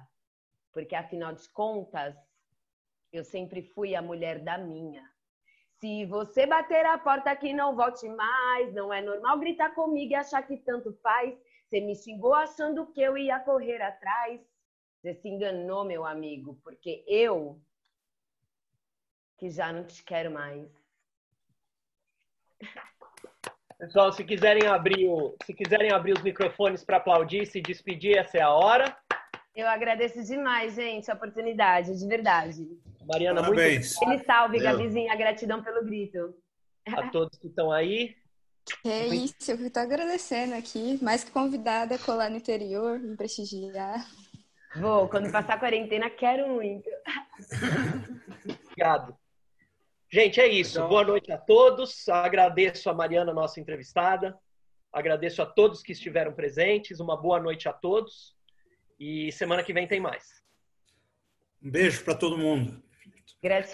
porque afinal de contas, eu sempre fui a mulher da minha. Se você bater a porta aqui, não volte mais. Não é normal gritar comigo e achar que tanto faz. Você me xingou achando que eu ia correr atrás. Você se enganou, meu amigo, porque eu que já não te quero mais. Pessoal, se quiserem abrir, o, se quiserem abrir os microfones para aplaudir e se despedir, essa é a hora. Eu agradeço demais, gente, a oportunidade, de verdade. Mariana, Parabéns. muito Ele salve, Gabizinha, gratidão pelo grito. A todos que estão aí. É isso, eu estou agradecendo aqui, mais que convidada a colar no interior, me prestigiar. Vou, quando passar a quarentena, quero muito. Obrigado. Gente, é isso. Boa noite a todos. Agradeço a Mariana, nossa entrevistada. Agradeço a todos que estiveram presentes. Uma boa noite a todos. E semana que vem tem mais. Um beijo para todo mundo. Gratidão.